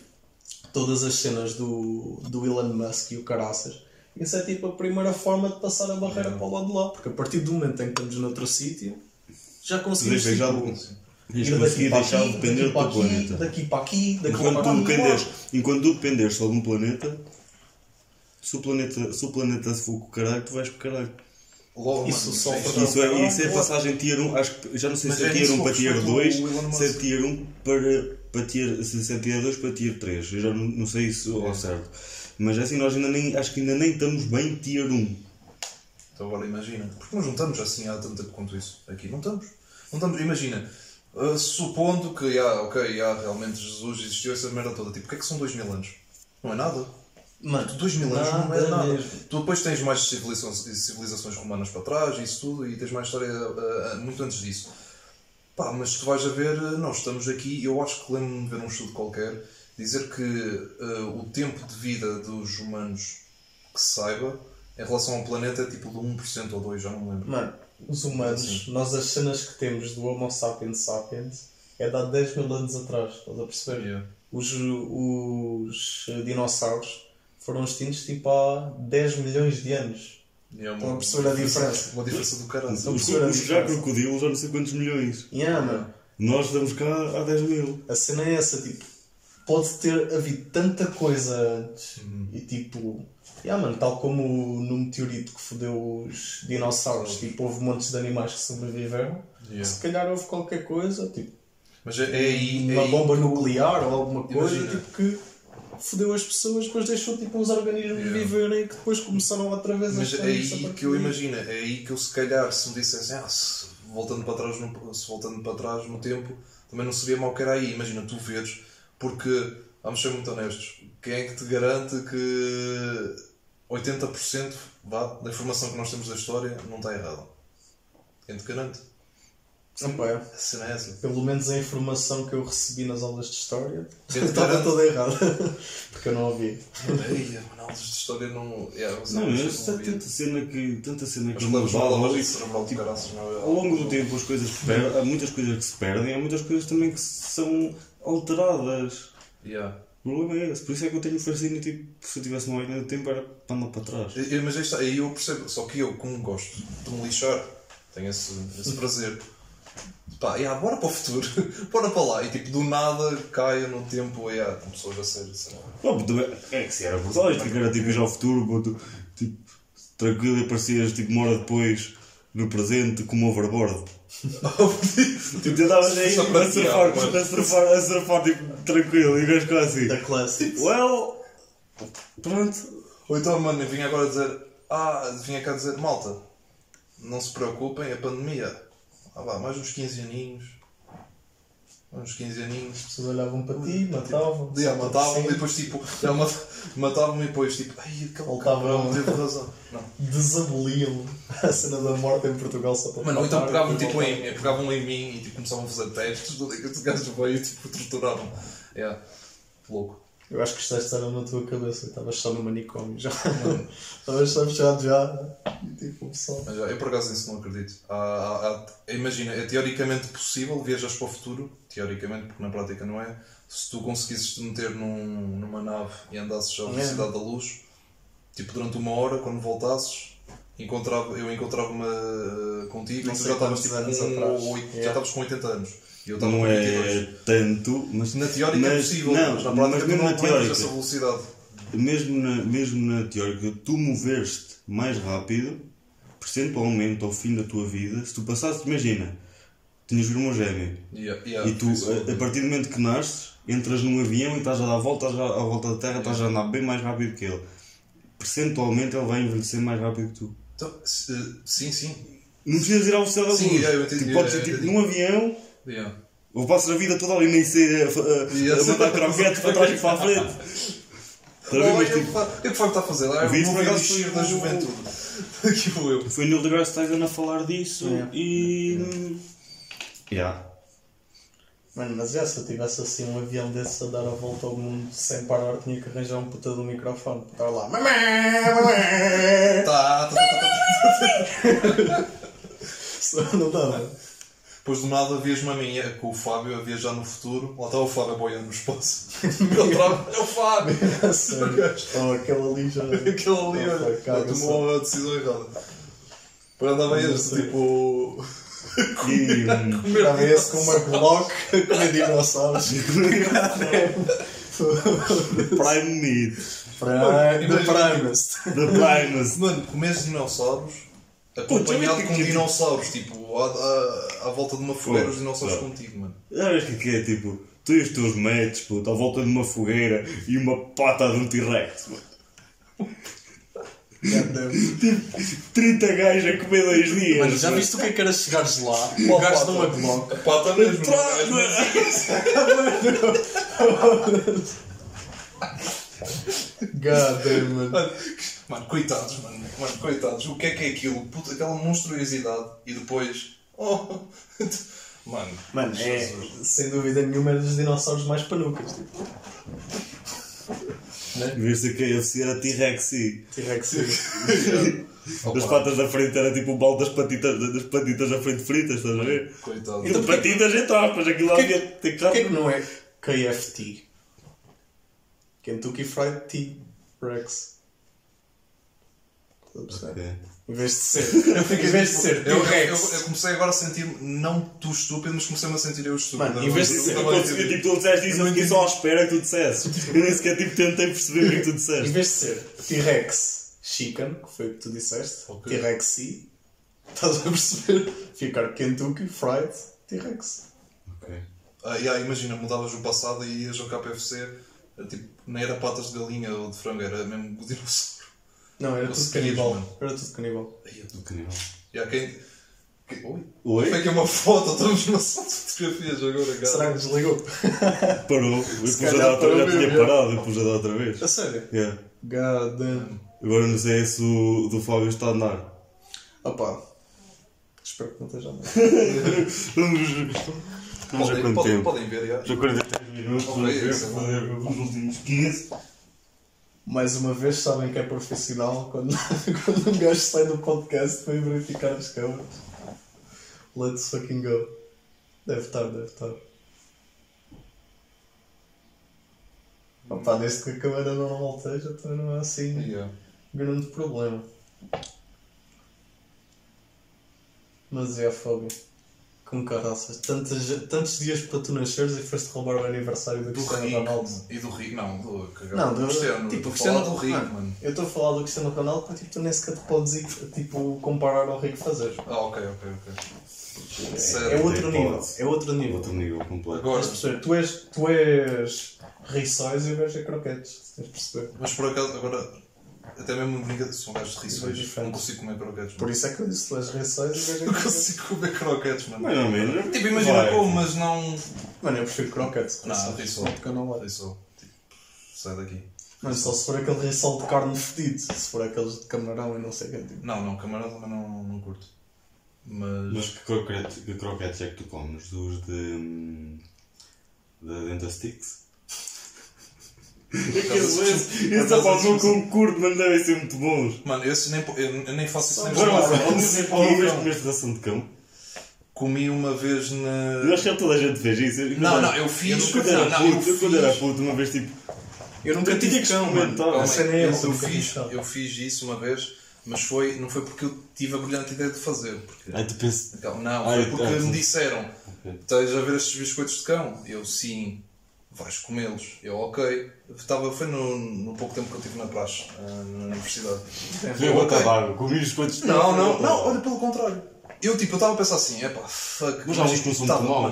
todas as cenas do, do Elon Musk e o caraças, isso é tipo a primeira forma de passar a barreira para o lado de lá, porque a partir do momento em que estamos noutro sítio, já conseguimos tipo, ir de conseguir para deixar de aqui, depender do daqui para teu aqui, planeta. daqui para aqui, daqui Enquanto para tu, aqui. enquanto tu dependeres só de um planeta, se o planeta se, o planeta se for com o caralho, tu vais com o caralho. Logo, Isso mano, só é para- Isso é, isso é passagem tier 1, acho que já não sei Mas se é é tier nisso 1 que para tier respeito 2, o Elon se é tier 1 para, para tier, se é tier 2 para tier 3. Eu já não, não sei isso ao certo. Mas assim, nós ainda nem, acho que ainda nem estamos bem tier 1. Então agora imagina. Porque nós não estamos assim há tanto tempo quanto isso. Aqui não estamos. Não estamos. Imagina. uh, supondo que, ah, ok, ah, realmente Jesus existiu essa merda toda. Tipo, o que é que são 2 mil anos? Não é nada. Mano, 2 mil anos não é nada mesmo. Tu depois tens mais civilizações, civilizações romanas para trás e isso tudo, e tens mais história uh, uh, muito antes disso. Pá, mas tu vais a ver, uh, nós estamos aqui, eu acho que lembro-me de ver um estudo qualquer, dizer que uh, o tempo de vida dos humanos que se saiba, em relação ao planeta, é tipo de 1% ou 2%, já não me lembro. Mano, os humanos, nós as cenas que temos do Homo sapiens sapiens é de há 10 mil anos atrás, estás a perceber? Yeah. Os, os dinossauros foram extintos tipo há 10 milhões de anos. É Estão a perceber a diferença? Uma diferença do caralho. Estão a Os, a os já crocodilos, já não sei quantos milhões. Yeah, mano. Nós estamos cá há 10 mil. A cena é essa, tipo, pode ter havido tanta coisa antes e tipo, yeah, mano, tal como no meteorito que fodeu os dinossauros, tipo, houve montes de animais que sobreviveram, Yeah. se calhar houve qualquer coisa, tipo, Mas é, é aí. é uma aí bomba que- nuclear ou alguma coisa Imagina. tipo, que fodeu as pessoas, depois deixou tipo, uns organismos Yeah. viverem que depois começaram outra vez a Mas é aí que eu imagino, é aí que eu se calhar se me dissessem, ah, se, voltando para trás no, se voltando para trás no tempo, também não seria mau que era aí. Imagina, tu veres, porque vamos ser muito honestos, quem é que te garante que 80% vá, da informação que nós temos da história não está errada? Quem te garante? É. A cena é essa. Pelo menos a informação que eu recebi nas aulas de história estava toda errada. Porque eu não ouvi. Mano, aulas de história não. Yeah, os Não, mas não há tanta cena que, tanta cena que não é? Ao longo do tempo as coisas perdem, há muitas coisas que se perdem, há muitas coisas também que são alteradas. Yeah. O problema é esse, por isso é que eu tenho fascínio, tipo, se eu tivesse uma máquina do tempo era para andar para trás. Eu- Mas aí eu percebo, só que eu, como gosto de me lixar, tenho esse, esse prazer. Pá, yeah, bora para o futuro, bora para lá. E tipo, do nada caia no tempo, yeah, com pessoas a sei lá. Não, é que se era brutal, isto que era tipo ir ao futuro, tipo, tranquilo e aparecias tipo uma hora depois no presente com uma overboard. tipo, tentavas aí a surfar, tirar, a surfar, a surfar tipo, tranquilo e o gajo assim. Da classe. Well, pronto. Ou então, mano, eu vim agora dizer, ah, vinha cá dizer, malta, não se preocupem, a pandemia, ah vá, mais uns 15 aninhos, uns 15 aninhos. As pessoas olhavam para ti, matavam. Yeah, matavam-me e depois tipo, yeah, mat- matavam-me e depois tipo, ai, aquele cabrão teve razão. Não. Desaboliam a cena da morte em Portugal só para Mano, então pegavam tipo em, pegavam em mim e tipo, começavam a fazer testes, os gajos veio e tipo, torturavam. Yeah. Louco. Eu acho que os testes eram na tua cabeça, estavas só no manicômio já. Estavas só fechado já. E tipo, pessoal. Mas já, eu por acaso nisso não acredito. Há- há- imagina, é teoricamente possível viajas para o futuro, teoricamente, porque na prática não é. Se tu conseguisses te meter num, numa nave e andasses à velocidade da luz, tipo durante uma hora, quando voltasses, encontrava, eu encontrava-me eh, contigo Não e tu sei já estavas quantos tipo, atrás. já Yeah. estavas com 80 anos. Não é 22. tanto, mas Na teórica é mas- possível, não, mas na prática mesmo não na teórica, essa velocidade. mesmo na, mesmo na teórica, tu moveres-te mais rápido, percentualmente ao fim da tua vida, se tu passasses, imagina, tinhas um irmão gêmeo, Yeah, yeah, e tu, a, a partir do momento que nasces, entras num avião e estás a dar voltas à, à volta da Terra, estás a andar bem mais rápido que ele. Percentualmente ele vai envelhecer mais rápido que tu. Então, sim, sim. Não precisas ir à velocidade da Sim, luz. é, eu entendi, tipo, podes é, tipo, num avião, Yeah. ou passas a vida toda ali nem sei a, a, a, Yes. mandar croquetes para trás e para a frente. Estás a ver? Oh, Mas, eu, tipo, fa- eu que está a fazer? Ah, Vi eu isso por acaso foi da o- juventude. Aqui vou eu. Foi Neil deGrasse Tyson a falar disso É. e. Yeah. Mano, mas já, se eu tivesse assim um avião desse a dar a volta ao mundo sem parar, tinha que arranjar um puta do microfone para estar lá. Tá, tá, tá, tá, tá. Senão não dava. Depois do nada vias uma minha com o Fábio a viajar no futuro. Lá está o Fábio a boiar no espaço. Ele trava, é o Fábio! A sério. Oh, aquele ali já. Aquele ali, olha, só. tomou a decisão errada. Depois andava Não este, tipo. E. hum, Estava esse com uma Glock a comer dinossauros. Prime Meat. Para Imagina- do Primus. The Primus. Mano, comes dinossauros acompanhado com que- dinossauros, tipo, à, à, à volta de uma fogueira, Pô, os dinossauros pô. contigo, mano. Sabes o que é? Tipo, tu e os teus mates, puto, à volta de uma fogueira e uma pata de um T-Rex. mano. 30 gajos a comer dois dias. Mano, já mano. viste o que é que era chegares lá? Pegares numa Glock. A pata mesmo, não é? God damn, mano. Mano, coitados, mano. Mano, coitados. O que é que é aquilo? Puta, aquela monstruosidade. E depois. Oh. Mano. Mano, é Jesus. sem dúvida nenhuma é dos dinossauros mais panucas. Tipo, Em vez de KFC era T-Rex T-Rex. As patas da frente era tipo o balde das patitas, das patitas da frente fritas, estás a ver? Coitado. Então, patitas entre aspas, aquilo lá havia tem Porquê que não é KFT? Kentucky Fried T-Rex. Estás a perceber? Ok. Em vez de ser. em vez de ser Eu, eu, eu, eu comecei agora a sentir-me, não tu estúpido, mas comecei-me a sentir eu estúpido. Mano, em vez de Eu ser- Eu tipo, tu disseste isso, eu fiquei só à espera que tu dissesses. Eu nem sequer tipo, tentei perceber o que é tu Em disseste. vez de ser T-Rex Chicken, que foi o que tu disseste, Ok. T-Rex C, estás a perceber? Ficar Kentucky Fried T-Rex. Ok. Ah, yeah, imagina, mudavas o passado e ias ao KFC, eh, tipo, não era patas de galinha ou de frango, era mesmo o dinossauro. Não, era tudo canibal. Era tudo canibal. Ai, Do canibal. Yeah, quem... quem- Oi? Oi? Foi aqui uma foto, estamos numa sala de fotografias agora, cara. Será que desligou? Parou. Eu pus a calhar dar outra parou já tinha parado, eu pus a dar outra vez. A sério? Yeah. God damn. Agora não sei se o do Fábio está a andar. Opa. Espero que não esteja a andar. Vamos. Vamos a Podem, quanto podem, tempo? podem ver, já. Já 43 minutos, vamos ver, bom. fazer os últimos 15. Mais uma vez, sabem que é profissional quando, quando um gajo sai do podcast para ir verificar as câmaras. Let's fucking go. Deve estar, deve estar. Opa, desde que a câmera normal esteja, também não é assim Yeah. grande problema. Mas é fogo. Com caraças. Tantos, tantos dias para tu nasceres e foste roubar o aniversário do Do Cristiano. Ronaldo. E do Rico, não, do. Não, do Cristiano. Tipo, Tipo, o Cristiano do Rico, mano, mano. Eu estou a falar do Cristiano Ronaldo porque tipo, tu nem sequer te podes ir, tipo, comparar ao Rico fazer. Ah, ok, ok, ok. É, é outro tem nível. É outro nível. Outro nível completo. Agora, perceber, tu és, tu és rissóis e o gajo é croquetes. Tens de perceber. mas por acaso, agora, até mesmo brincadeira, são gajos de É rissóis. Não consigo comer croquetes. Por isso é que eu disse, tu és rissóis e é Não consigo comer croquetes, mano. Mais ou menos. Tipo, imagina Vai. como, mas não. Mano, eu prefiro croquetes. Não, rissóis. rissol. Porque eu não levo. Rissol. Tipo, sai daqui. Mano, só se for aquele rissol de carne fedido. Se for aqueles de camarão e não sei o que. Tipo. Não, não, camarão também não, não curto. Mas. Mas que croquetes, que croquetes é que tu comes? Dos de. hum, da Dentastix? Aqueles esse Por esse acaso, após um esses- com curto, mas devem ser muito bons. Mano, esses nem, eu, eu nem faço isso nem mas alguma vez- alguma vez comeste ração de cão? Comi uma vez na. Eu acho que toda a gente fez isso. Eu- Não, não, eu fiz- Eu quando era não, não, eu puto, eu quando era puto, uma vez tipo. Eu nunca Eu tinha tive que experimentar. A cena é eu, eu fiz, eu fiz isso uma vez, mas foi, não foi porque eu tive a brilhante ideia de fazer. Porque, Ai, tu pensas. Calma, não, foi eu- porque me disseram ok. Estás a ver estes biscoitos de cão? Eu, sim. Vais comê-los. Eu, ok. Estava, foi no, no pouco tempo que eu estive na praxe, ah, na universidade. Fui a gota d'água, comi os coisas Não, não, não, olha pelo contrário. Eu, tipo, eu estava a pensar assim, epá, fuck. Mas já uns consumos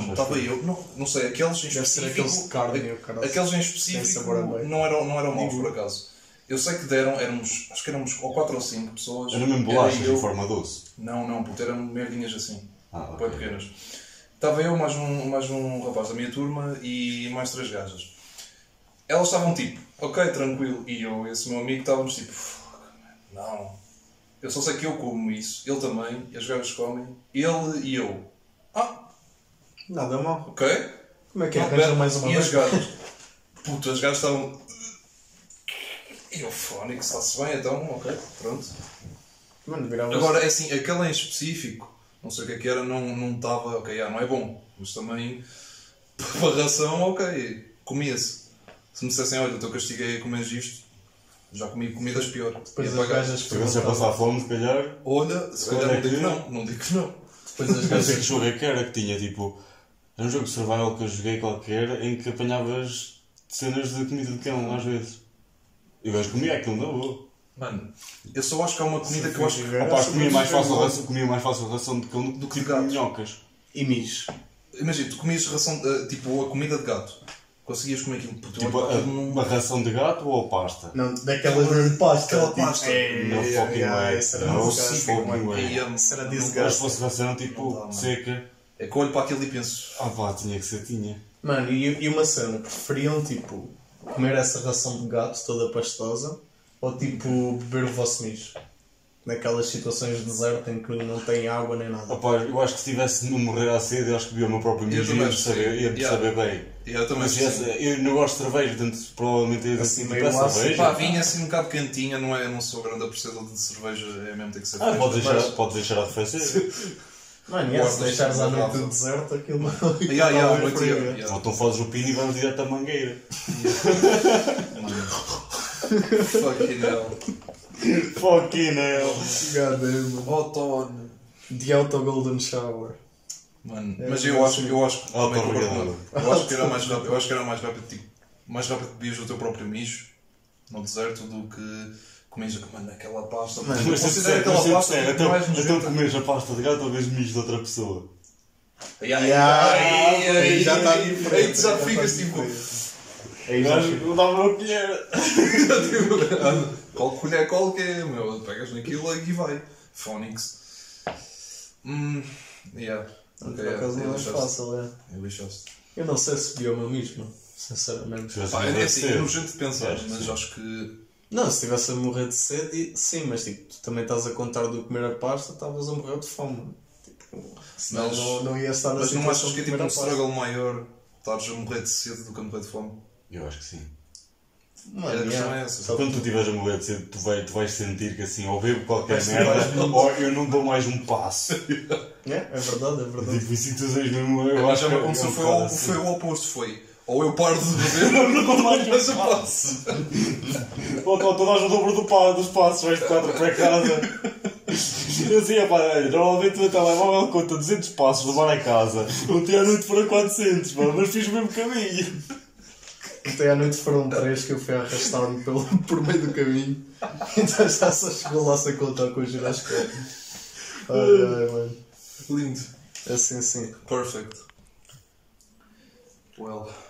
Estava- eu. eu, não, não sei, aqueles em Deve ser específico. aqueles de carne. Aqueles em específico não eram, não eram maus, por acaso. Eu sei que deram, éramos, acho que éramos ou 4 ou 5 pessoas. Era mesmo bolachas eu- em forma doce. Não, não, puto, eram merdinhas assim. Ah, Bem ok. pequenas. Estava eu, mais um, mais um rapaz da minha turma e mais três gajas. Elas estavam tipo, ok, tranquilo. E eu e esse meu amigo estávamos tipo, "Fuck, man, não. Eu só sei que eu como isso, ele também, e as gajas comem, ele e eu. Ah, Nada mal. ok. Como é que é? Não, Arranja bebe. mais uma E as vez? gajas? Puto, as gajas estavam. E eu, Fónix, está-se bem então, ok, pronto. Mano, Agora, é assim, aquele em específico, não sei o que é que era, não não estava, ok, ah, não é bom, mas também, para ração, ok, comia-se. Se me dissessem, olha, teu castigo é comer isto, já comi comidas pior. Depois as gajas Se você a passar fome, se calhar. Olha, se Olha calhar não que- digo que não, não digo que não. Depois as Não sei gajas. que jogo é que era, que tinha tipo. Era um jogo de survival que eu joguei qualquer em que apanhavas cenas de comida de cão às vezes. E o gajo comia aquilo na boa. Mano, eu só acho que há uma comida que eu acho que. Opa, comia mais fácil ração, comia mais fácil ração de cão do que Do que tipo gatos. minhocas. E mijo. Imagina, tu comias ração, eh, tipo a comida de gato, conseguias comer aquilo, eu Tipo, a- uma ração de gato ou pasta? Não, daquelas de pasta. Aquela tipo, pasta. é, Não é, fucking é, way. disgusting, fucking way. Não- Mas se fosse ração Não tipo seca. É que eu olho para aquilo e penso, Ah pá, tinha que ser, tinha. Mano, e, e uma cena, preferiam tipo comer essa ração de gato toda pastosa ou tipo beber o vosso mijo? Naquelas situações de deserto em que não tem água nem nada. Opa, eu acho que se tivesse de morrer à sede, eu acho que bebia o meu próprio Eu mijo e ia saber, ia Yeah. saber bem. eu também Mas essa- eu não gosto de cerveja, portanto provavelmente ia Assim, meio é ácido. cerveja. Pá, vinha assim um bocado quentinha, não é? Não sou grande apreciador de cerveja, é mesmo ter que ser Ah, Mas- deixar, podes deixar a arrefecer. Mano, yeah, se deixares à na noite do deserto, aquilo não. Yeah, yeah, é ia- yeah. Ou então fazes o pino e vamos direto à mangueira. Fucking hell. Fucking hell. God damn. Outono. The Auto Golden Shower. Mano, É, mas eu acho, eu acho que Ah, tá obrigado. contigo. eu acho que era mais rápido, eu acho que era mais rápido, tipo, mais rápido que bebias o teu próprio mijo no deserto do que comias mano, aquela pasta. Mano, Mas Considera disser, aquela pasta muito então, então comes a pasta de gato ou vês mijo de outra pessoa. Ai, já está diferente. Aí está ficas tipo. Aí já fica- não dava uma colher. Qual colher qualquer, meu, pegas naquilo e vai. Phonics. Hum, yeah. Por Ok, acaso não é fácil, é. Eu lixaste. Eu não sei se bebi o meu mano. Sinceramente. Pá, é assim, é nojento de pensar, mas acho que. Não, se estivesse a morrer de sede, sim, mas tipo, tu também estás a contar do comer a pasta, estavas a morrer de fome. Tipo, senão Mas- não, não ia estar na Mas não achas que é tipo um a struggle maior estares a morrer de sede do que a morrer de fome? Eu acho que sim. a Mano, questão yeah. é essa. Quando tu estiveres a morrer de cedo, tu, vai, tu vais sentir que assim, ou bebo qualquer merda, mais um- ou eu não dou mais um passo. É, é verdade, é verdade. tipo, em situações mesmo. Eu Mas acho já que me é aconteceu, um foi, o, assim. foi o oposto, foi ou eu paro de beber ou não mais mas eu passo. Ou então tu dás o dobro do pa, dos passos, vais de 4 para casa. Eu dizia, pá, normalmente o telemóvel conta 200 passos de bar a casa. Ontem à noite foram 400, pá, mas fiz o mesmo caminho. Ontem à noite foram três que eu fui arrastar-me pelo, por meio do caminho. Então já só chegou lá sem contar com o girasco. Ai, ai, mano. Lindo. Assim, sim. Perfect. Well.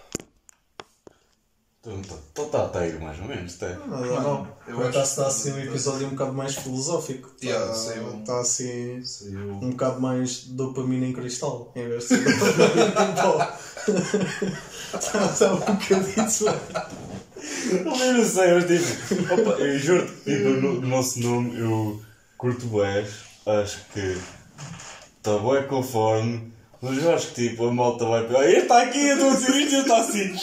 Então está a teiro, mais ou menos, até. Nada Mano, mal. eu Por acho acaso está que- assim um episódio um bocado mais filosófico. Yeah, Está, saiu. está assim Saiu. um bocado mais dopamina em cristal, em vez de ser dopamina em pó. Está, um bocadinho. Eu não sei, mas tipo, opa, eu juro tipo, no, no nosso nome eu curto bem, acho que está bem conforme, mas eu acho que tipo, a malta vai pegar, este está aqui, eu estou a dizer isto e está assim.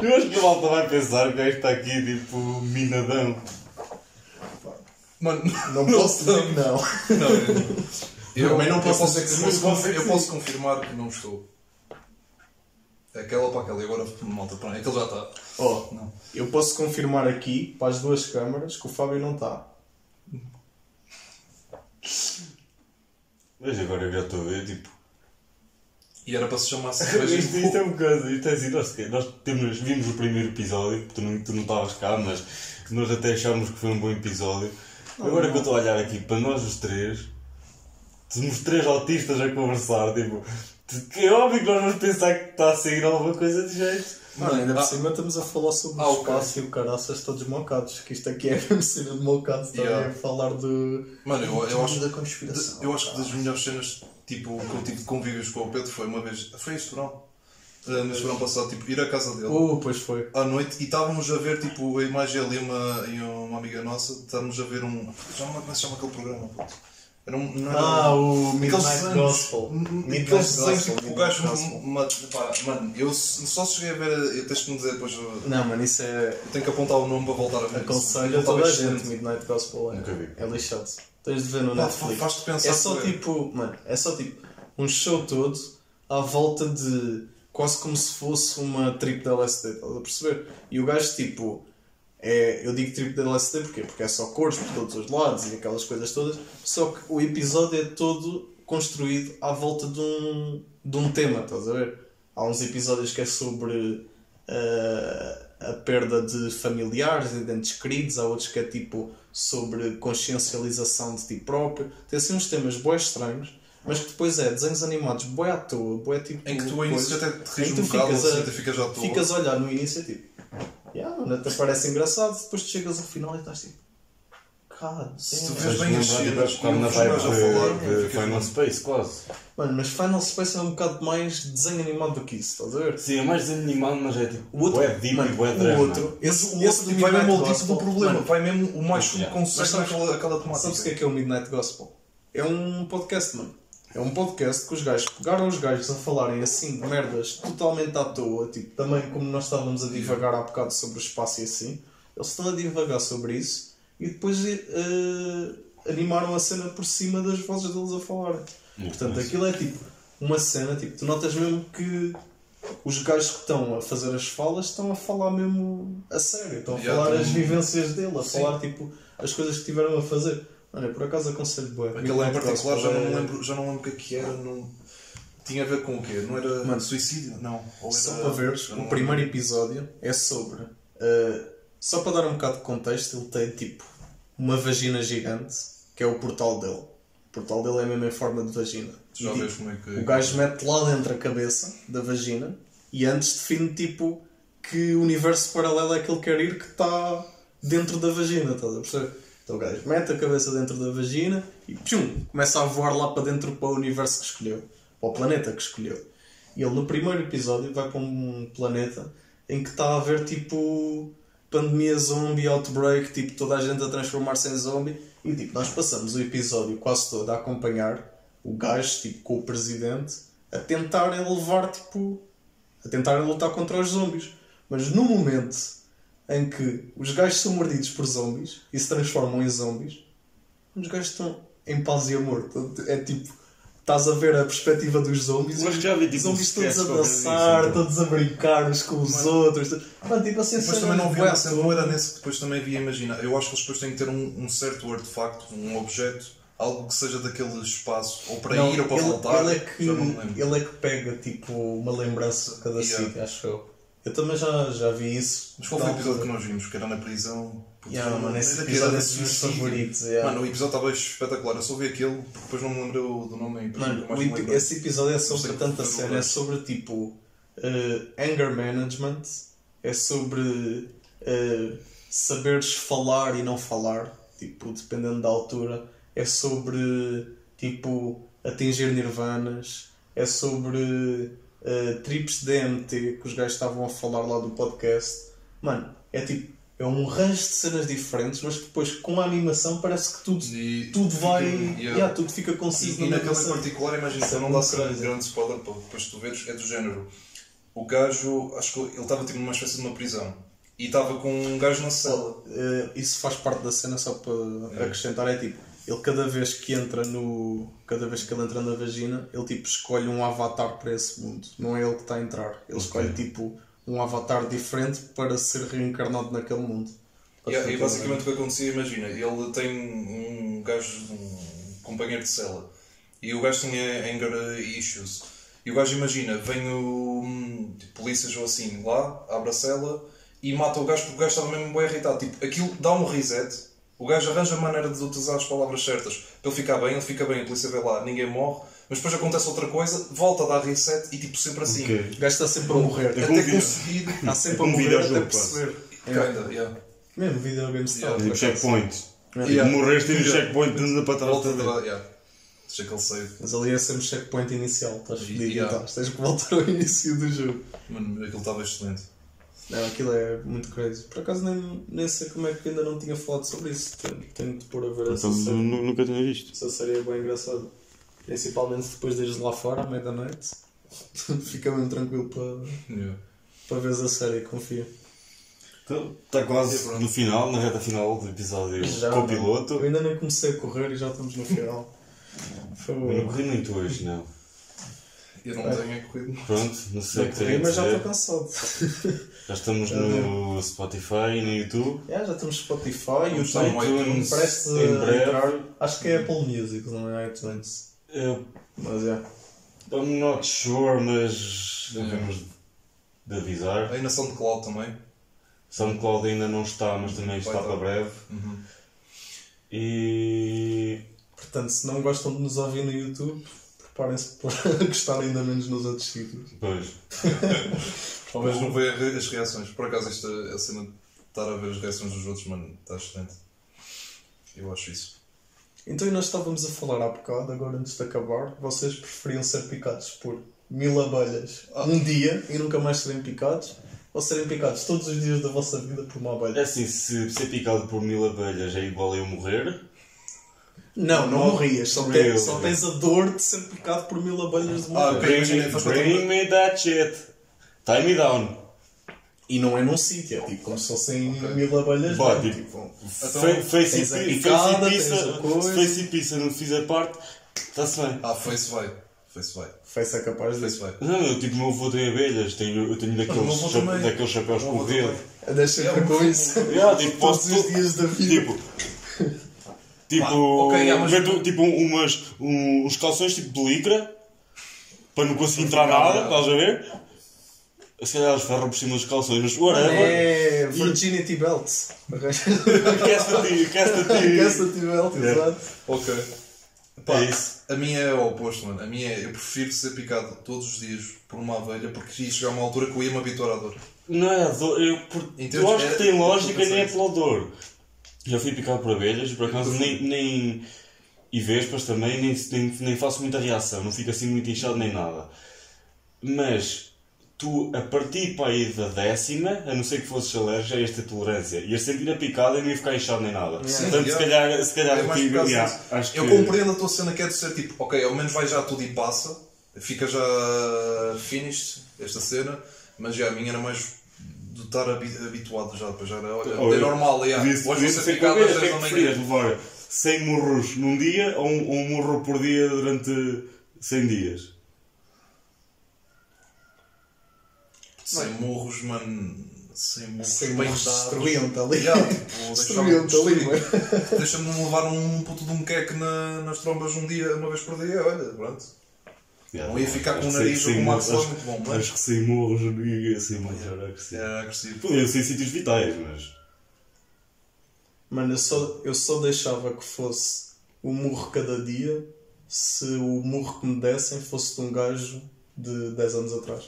Eu acho que a malta vai pensar que este está aqui tipo minadão. Mano, Não posso dizer que não. não, eu, eu, Também não eu posso dizer que eu sim, posso, posso eu posso confirmar que não estou. Aquela para aquela, e agora malta, pronto, aquele já está. Ó, Não. eu posso confirmar aqui, para as duas câmaras, que o Fábio não está. Mas agora eu já estou a ver, tipo. E era para se chamar isto, cerveja. isto é um bocado, isto é assim, nós, nós temos, vimos o primeiro episódio, tu não, tu não estavas cá, mas nós até achámos que foi um bom episódio. Agora que eu estou a olhar aqui para nós os três, somos três autistas a conversar, tipo, que é óbvio que nós vamos pensar que está a sair alguma coisa de jeito. Mano, ainda por Ah. cima estamos a falar sobre Ah, o espaço e o caraças todos mocados. Que isto aqui é a mesma cena de mocados também Yeah. a falar de. Mano, eu, eu acho da conspiração. De- eu acho que das melhores cenas tipo, que eu tive de convívios com o Pedro foi uma vez. Foi este verão. Uh, neste verão passado, tipo, ir à casa dele Oh, pois foi. à noite e estávamos a ver tipo, a imagem ali e uma, e uma amiga nossa, estávamos a ver um. Já como é que se chama aquele programa, puto? Era um. Não era Ah, o Aqueles Midnight Gospel. Midnight Gospel, tipo, o gajo. Mano, eu só cheguei a ver. Eu tens que me dizer depois. Não, mano, isso é. eu tenho que apontar o nome para voltar a ver. Aconselho a toda a gente. Midnight Gospel Nunca vi. é, é lixado. Tens de ver no Netflix. faz-te pensar É só que- tipo, mano, é só tipo um show todo à volta de quase como se fosse uma trip de LSD, estás a perceber? E o gajo tipo, é, eu digo trip de LSD porquê? Porque é só cores por todos os lados e aquelas coisas todas, só que o episódio é todo construído à volta de um, de um tema, estás a ver? Há uns episódios que é sobre uh, a perda de familiares e de entes queridos, há outros que é tipo sobre consciencialização de ti próprio. Tem assim uns temas bué estranhos, mas que depois é desenhos animados bué à toa, bué tipo. Em que tu ao início até te rires um bocado, ficas assim, ficas à toa. Ficas a olhar no início tipo. Yeah, até parece engraçado, depois tu chegas ao final e estás tipo. God, Se tu damn. vês bem as cenas, Ficar na os gajos a falar, de, Final Space, quase. Mano, mas Final Space é um bocado mais desenho animado do que isso, estás a ver? Sim, é mais desanimado, mas é tipo. O outro, bué deep mano, e bué o outro, esse, O outro tipo, vai mesmo ao tipo do problema, mano, vai mesmo o mais Yeah. Mas sabes- naquela aquela temática. Sabes o que é que é o Midnight Gospel? É um podcast, mano. É um podcast que os gajos pegaram os gajos a falarem assim de merdas totalmente à toa, tipo, também como nós estávamos a divagar há bocado sobre o espaço e assim, eles estão a divagar sobre isso e depois eh, animaram a cena por cima das vozes deles a falarem. Muito Portanto, nice. aquilo é tipo uma cena, tipo, tu notas mesmo que os gajos que estão a fazer as falas estão a falar mesmo a sério, estão a Yeah, falar as vivências dele, a Sim. falar tipo as coisas que tiveram a fazer. Mano, eu por acaso aconselho bué. Aquele em particular já não, me lembro, já não lembro o que é que era. Não... Tinha a ver com o quê? Não era Mano, suicídio? Não. Ou Só era- para veres, já o primeiro episódio é sobre. uh, só para dar um bocado de contexto, ele tem tipo uma vagina gigante, que é o portal dele. O portal dele é mesmo em forma de vagina. Tu já E, vês tipo, como é que. O gajo mete lá dentro a cabeça da vagina e antes define tipo que universo paralelo é que ele quer ir que está dentro da vagina, estás a perceber? Então o gajo mete a cabeça dentro da vagina e pum, começa a voar lá para dentro para o universo que escolheu, para o planeta que escolheu. E ele no primeiro episódio vai para um planeta em que está a haver tipo pandemia zombie, outbreak, tipo toda a gente a transformar-se em zombie e tipo nós passamos o episódio quase todo a acompanhar o gajo tipo com o presidente a tentar levar tipo a tentar lutar contra os zombies. Mas no momento em que os gajos são mordidos por zombies e se transformam em zombies, os gajos estão em paz e amor. É tipo, estás a ver a perspectiva dos zombies, Mas já vi, tipo, os zombies todos a dançar, disso, então. todos a brincar uns com os outros. Mano, tipo assim, Depois também não vi toa. era nesse que depois também havia, imagina. Eu acho que eles depois têm que ter um, um certo artefacto, um objeto, algo que seja daquele espaço, ou para Não, ir ou para ele, voltar. Ele é, que, já não me lembro. ele é que pega tipo uma lembrança de cada Yeah. sítio, acho eu. Eu também já, já vi isso. Mas qual foi o episódio que nós vimos? Que era na prisão? Yeah, mano, esse episódio é dos meus favoritos. yeah. Mano, o episódio estava espetacular. Eu só vi aquele, porque depois não me lembro do nome. Mano, o esse episódio é sobre tanta cena, é sobre tipo eh, anger management, é sobre eh, saberes falar e não falar, tipo, dependendo da altura, é sobre tipo atingir nirvanas, é sobre eh, trips de DMT que os gajos estavam a falar lá do podcast. Mano, é tipo, é um range de cenas diferentes, mas depois com a animação parece que tudo, E tudo vai. fica- yeah. yeah, tudo fica conciso E, e na naquele mesma em particular, imagina, Isso é não muito grande, crazy. grande spoiler, para depois tu veres, é do género. O gajo, acho que ele estava tipo numa espécie de uma prisão. E estava com um gajo na cela. Eh, isso faz parte da cena só para É. acrescentar é tipo ele cada vez que entra no cada vez que ele entra na vagina ele tipo escolhe um avatar para esse mundo não é ele que está a entrar ele escolhe tipo um avatar diferente para ser reencarnado naquele mundo E, e basicamente o que acontecia, imagina, ele tem um gajo, um companheiro de cela, E o gajo tinha anger issues. E o gajo imagina, vem o hum, tipo, polícias ou assim lá, abre a cela e mata o gajo porque o gajo estava mesmo bem irritado. Tipo, aquilo dá um reset, o gajo arranja a maneira de utilizar as palavras certas para ele ficar bem, ele fica bem, a polícia vê lá, ninguém morre, mas depois acontece outra coisa, volta a dar reset e tipo sempre assim. Ok. O gajo está sempre a morrer. É Até conseguir. Está sempre a como morrer até quase. perceber. Kinda, yeah. Mesmo videogame style. Yeah. Tipo, por acaso. checkpoint. Yeah. Morreste no Yeah. checkpoint, anda para trás. Volta a dar, yeah. Deixa aquele save. Mas ali é sempre checkpoint inicial. Estás fedido Yeah. então. Tens que voltar ao início do jogo. Mano, aquilo estava excelente. Não, aquilo é muito crazy. Por acaso nem, nem sei como é que ainda não tinha falado sobre isso. Tenho, tenho de pôr a ver essa Então, série. nu- nunca tinha visto. Essa série é bem engraçada. Principalmente depois de ires lá fora, à meia-noite. Fica mesmo tranquilo para, Yeah. para veres a série, confia. Então, está quase no final, na reta final do episódio Já, com o piloto. Eu ainda nem comecei a correr e já estamos no final. Foi Eu não corri muito hoje, não. Eu não tenho é corrido. Pronto, não sei o que corri, tenho mas já estou cansado. Já estamos no Spotify e no YouTube. Já, já estamos no Spotify, YouTube, iTunes parece em breve. entrar. Acho que é Apple Music, não é iTunes. Eu, Mas é. I'm not sure, mas devemos de avisar. Aí na SoundCloud também. SoundCloud ainda não está, mas também está para breve. E Portanto, se não gostam de nos ouvir no YouTube, preparem-se para gostar ainda menos nos outros sítios. depois. Mas não vê as reações. Por acaso, esta a cena de estar a ver as reações dos outros, mano, está excelente. Eu acho isso. Então, nós estávamos a falar há bocado, agora antes de acabar, vocês preferiam ser picados por mil abelhas um dia e nunca mais serem picados? Ou serem picados todos os dias da vossa vida por uma É abelha? assim, se ser picado por mil abelhas é igual a eu morrer, Não, não morrias. Só, tens, só tens a dor de ser picado por mil abelhas de uma Ah, vez. bring, me, bring me that shit. Tie me down. E não é num sítio, é tipo como se fossem Ok. mil abelhas. Pá, não, tipo, tipo, Então, Fa- face, e, pi- picada, face e pizza, face e não fizer parte, está-se bem. Ah, Face vai. Face vai. face é capaz de. Face vai. Não, eu tipo, meu avô tem abelhas, tenho, eu tenho daqueles, também. daqueles chapéus com rede. também. Deixa É, ver com isso. Yeah, tipo, Todos posso- os dias da vida. Tipo, tipo, Ah, ok, yeah, mas- meto tipo umas, um- uns calções tipo de licra para não conseguir entrar nada. estás a ver? Se calhar eles ferram por cima dos calções, mas whatever. É Virginity Belt. Aquece-te, aquece-te. Virginity Belt, É. exato. Ok. Pá, É isso. A minha é o oposto, mano. A minha é, eu prefiro ser picado todos os dias por uma abelha porque ia chegar uma altura que eu ia me habituar à dor. Não é a dor, eu, por, Entendes? eu acho que É- tem é- lógica, nem é pela dor. Já fui picado por abelhas, por acaso nem, nem. E vespas também, nem, nem, nem faço muita reação, não fico assim muito inchado nem nada. Mas tu, a partir para aí da décima, a não ser que fosses alérgico, ias ter tolerância. Ias sentir a picada e não ia ficar inchado nem nada. Sim, Portanto, se calhar, se calhar É yeah, acho que. Eu compreendo a tua cena que é de ser tipo, ok, ao menos vai já tudo e passa, fica já finished esta cena, mas já a minha era mais de estar habi- habituado já, depois já era, olha, Olha, é normal. Podia- hoje picado com às abelhas, o que 10 é da que preferias manhã. levar 100 murros num dia ou um, ou um murro por dia durante 100 dias? Sem morros, mano, sem morros Sem morros dados. destruiam-te ali. Yeah, tipo, deixava-me ali, mano. Deixa-me levar um puto de um queque na- nas trombas um dia, uma vez por dia, olha, pronto. Não ia ficar com o nariz ou com uma axila muito bom, mas Acho que sem morros não ia ser melhor agressivo. era agressivo. Podiam ser sítios vitais, mas. Mano, eu só, eu só deixava que fosse o murro cada dia se o murro que me dessem fosse de um gajo de 10 anos atrás.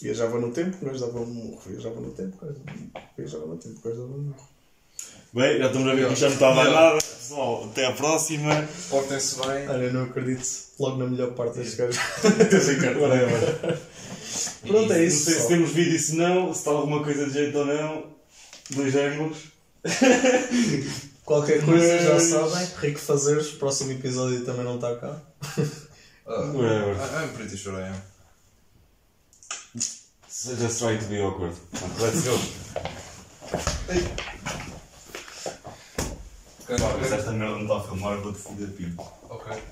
Viajava no tempo, o gajo dava um murro. Viajava no tempo, o gajo dava um murro. Viajava no tempo, o gajo dava um murro. Bem, já estamos a ver que já não está a dar nada. Pessoal, até à próxima. Portem-se bem. Olha, eu não acredito logo na melhor parte destes gajos. Whatever. Pronto, é Não isso. sei só. se temos vídeo, se não, se está alguma coisa de jeito ou não. Dois ângulos. Qualquer coisa já sabem. Rico Fazeres, próximo episódio também não está cá. Uh, I'm pretty sure I am. Just trying to be awkward. Let's go. Ok, Pá, mas esta merda não está a filmar, vou-te foder, Pino. ok.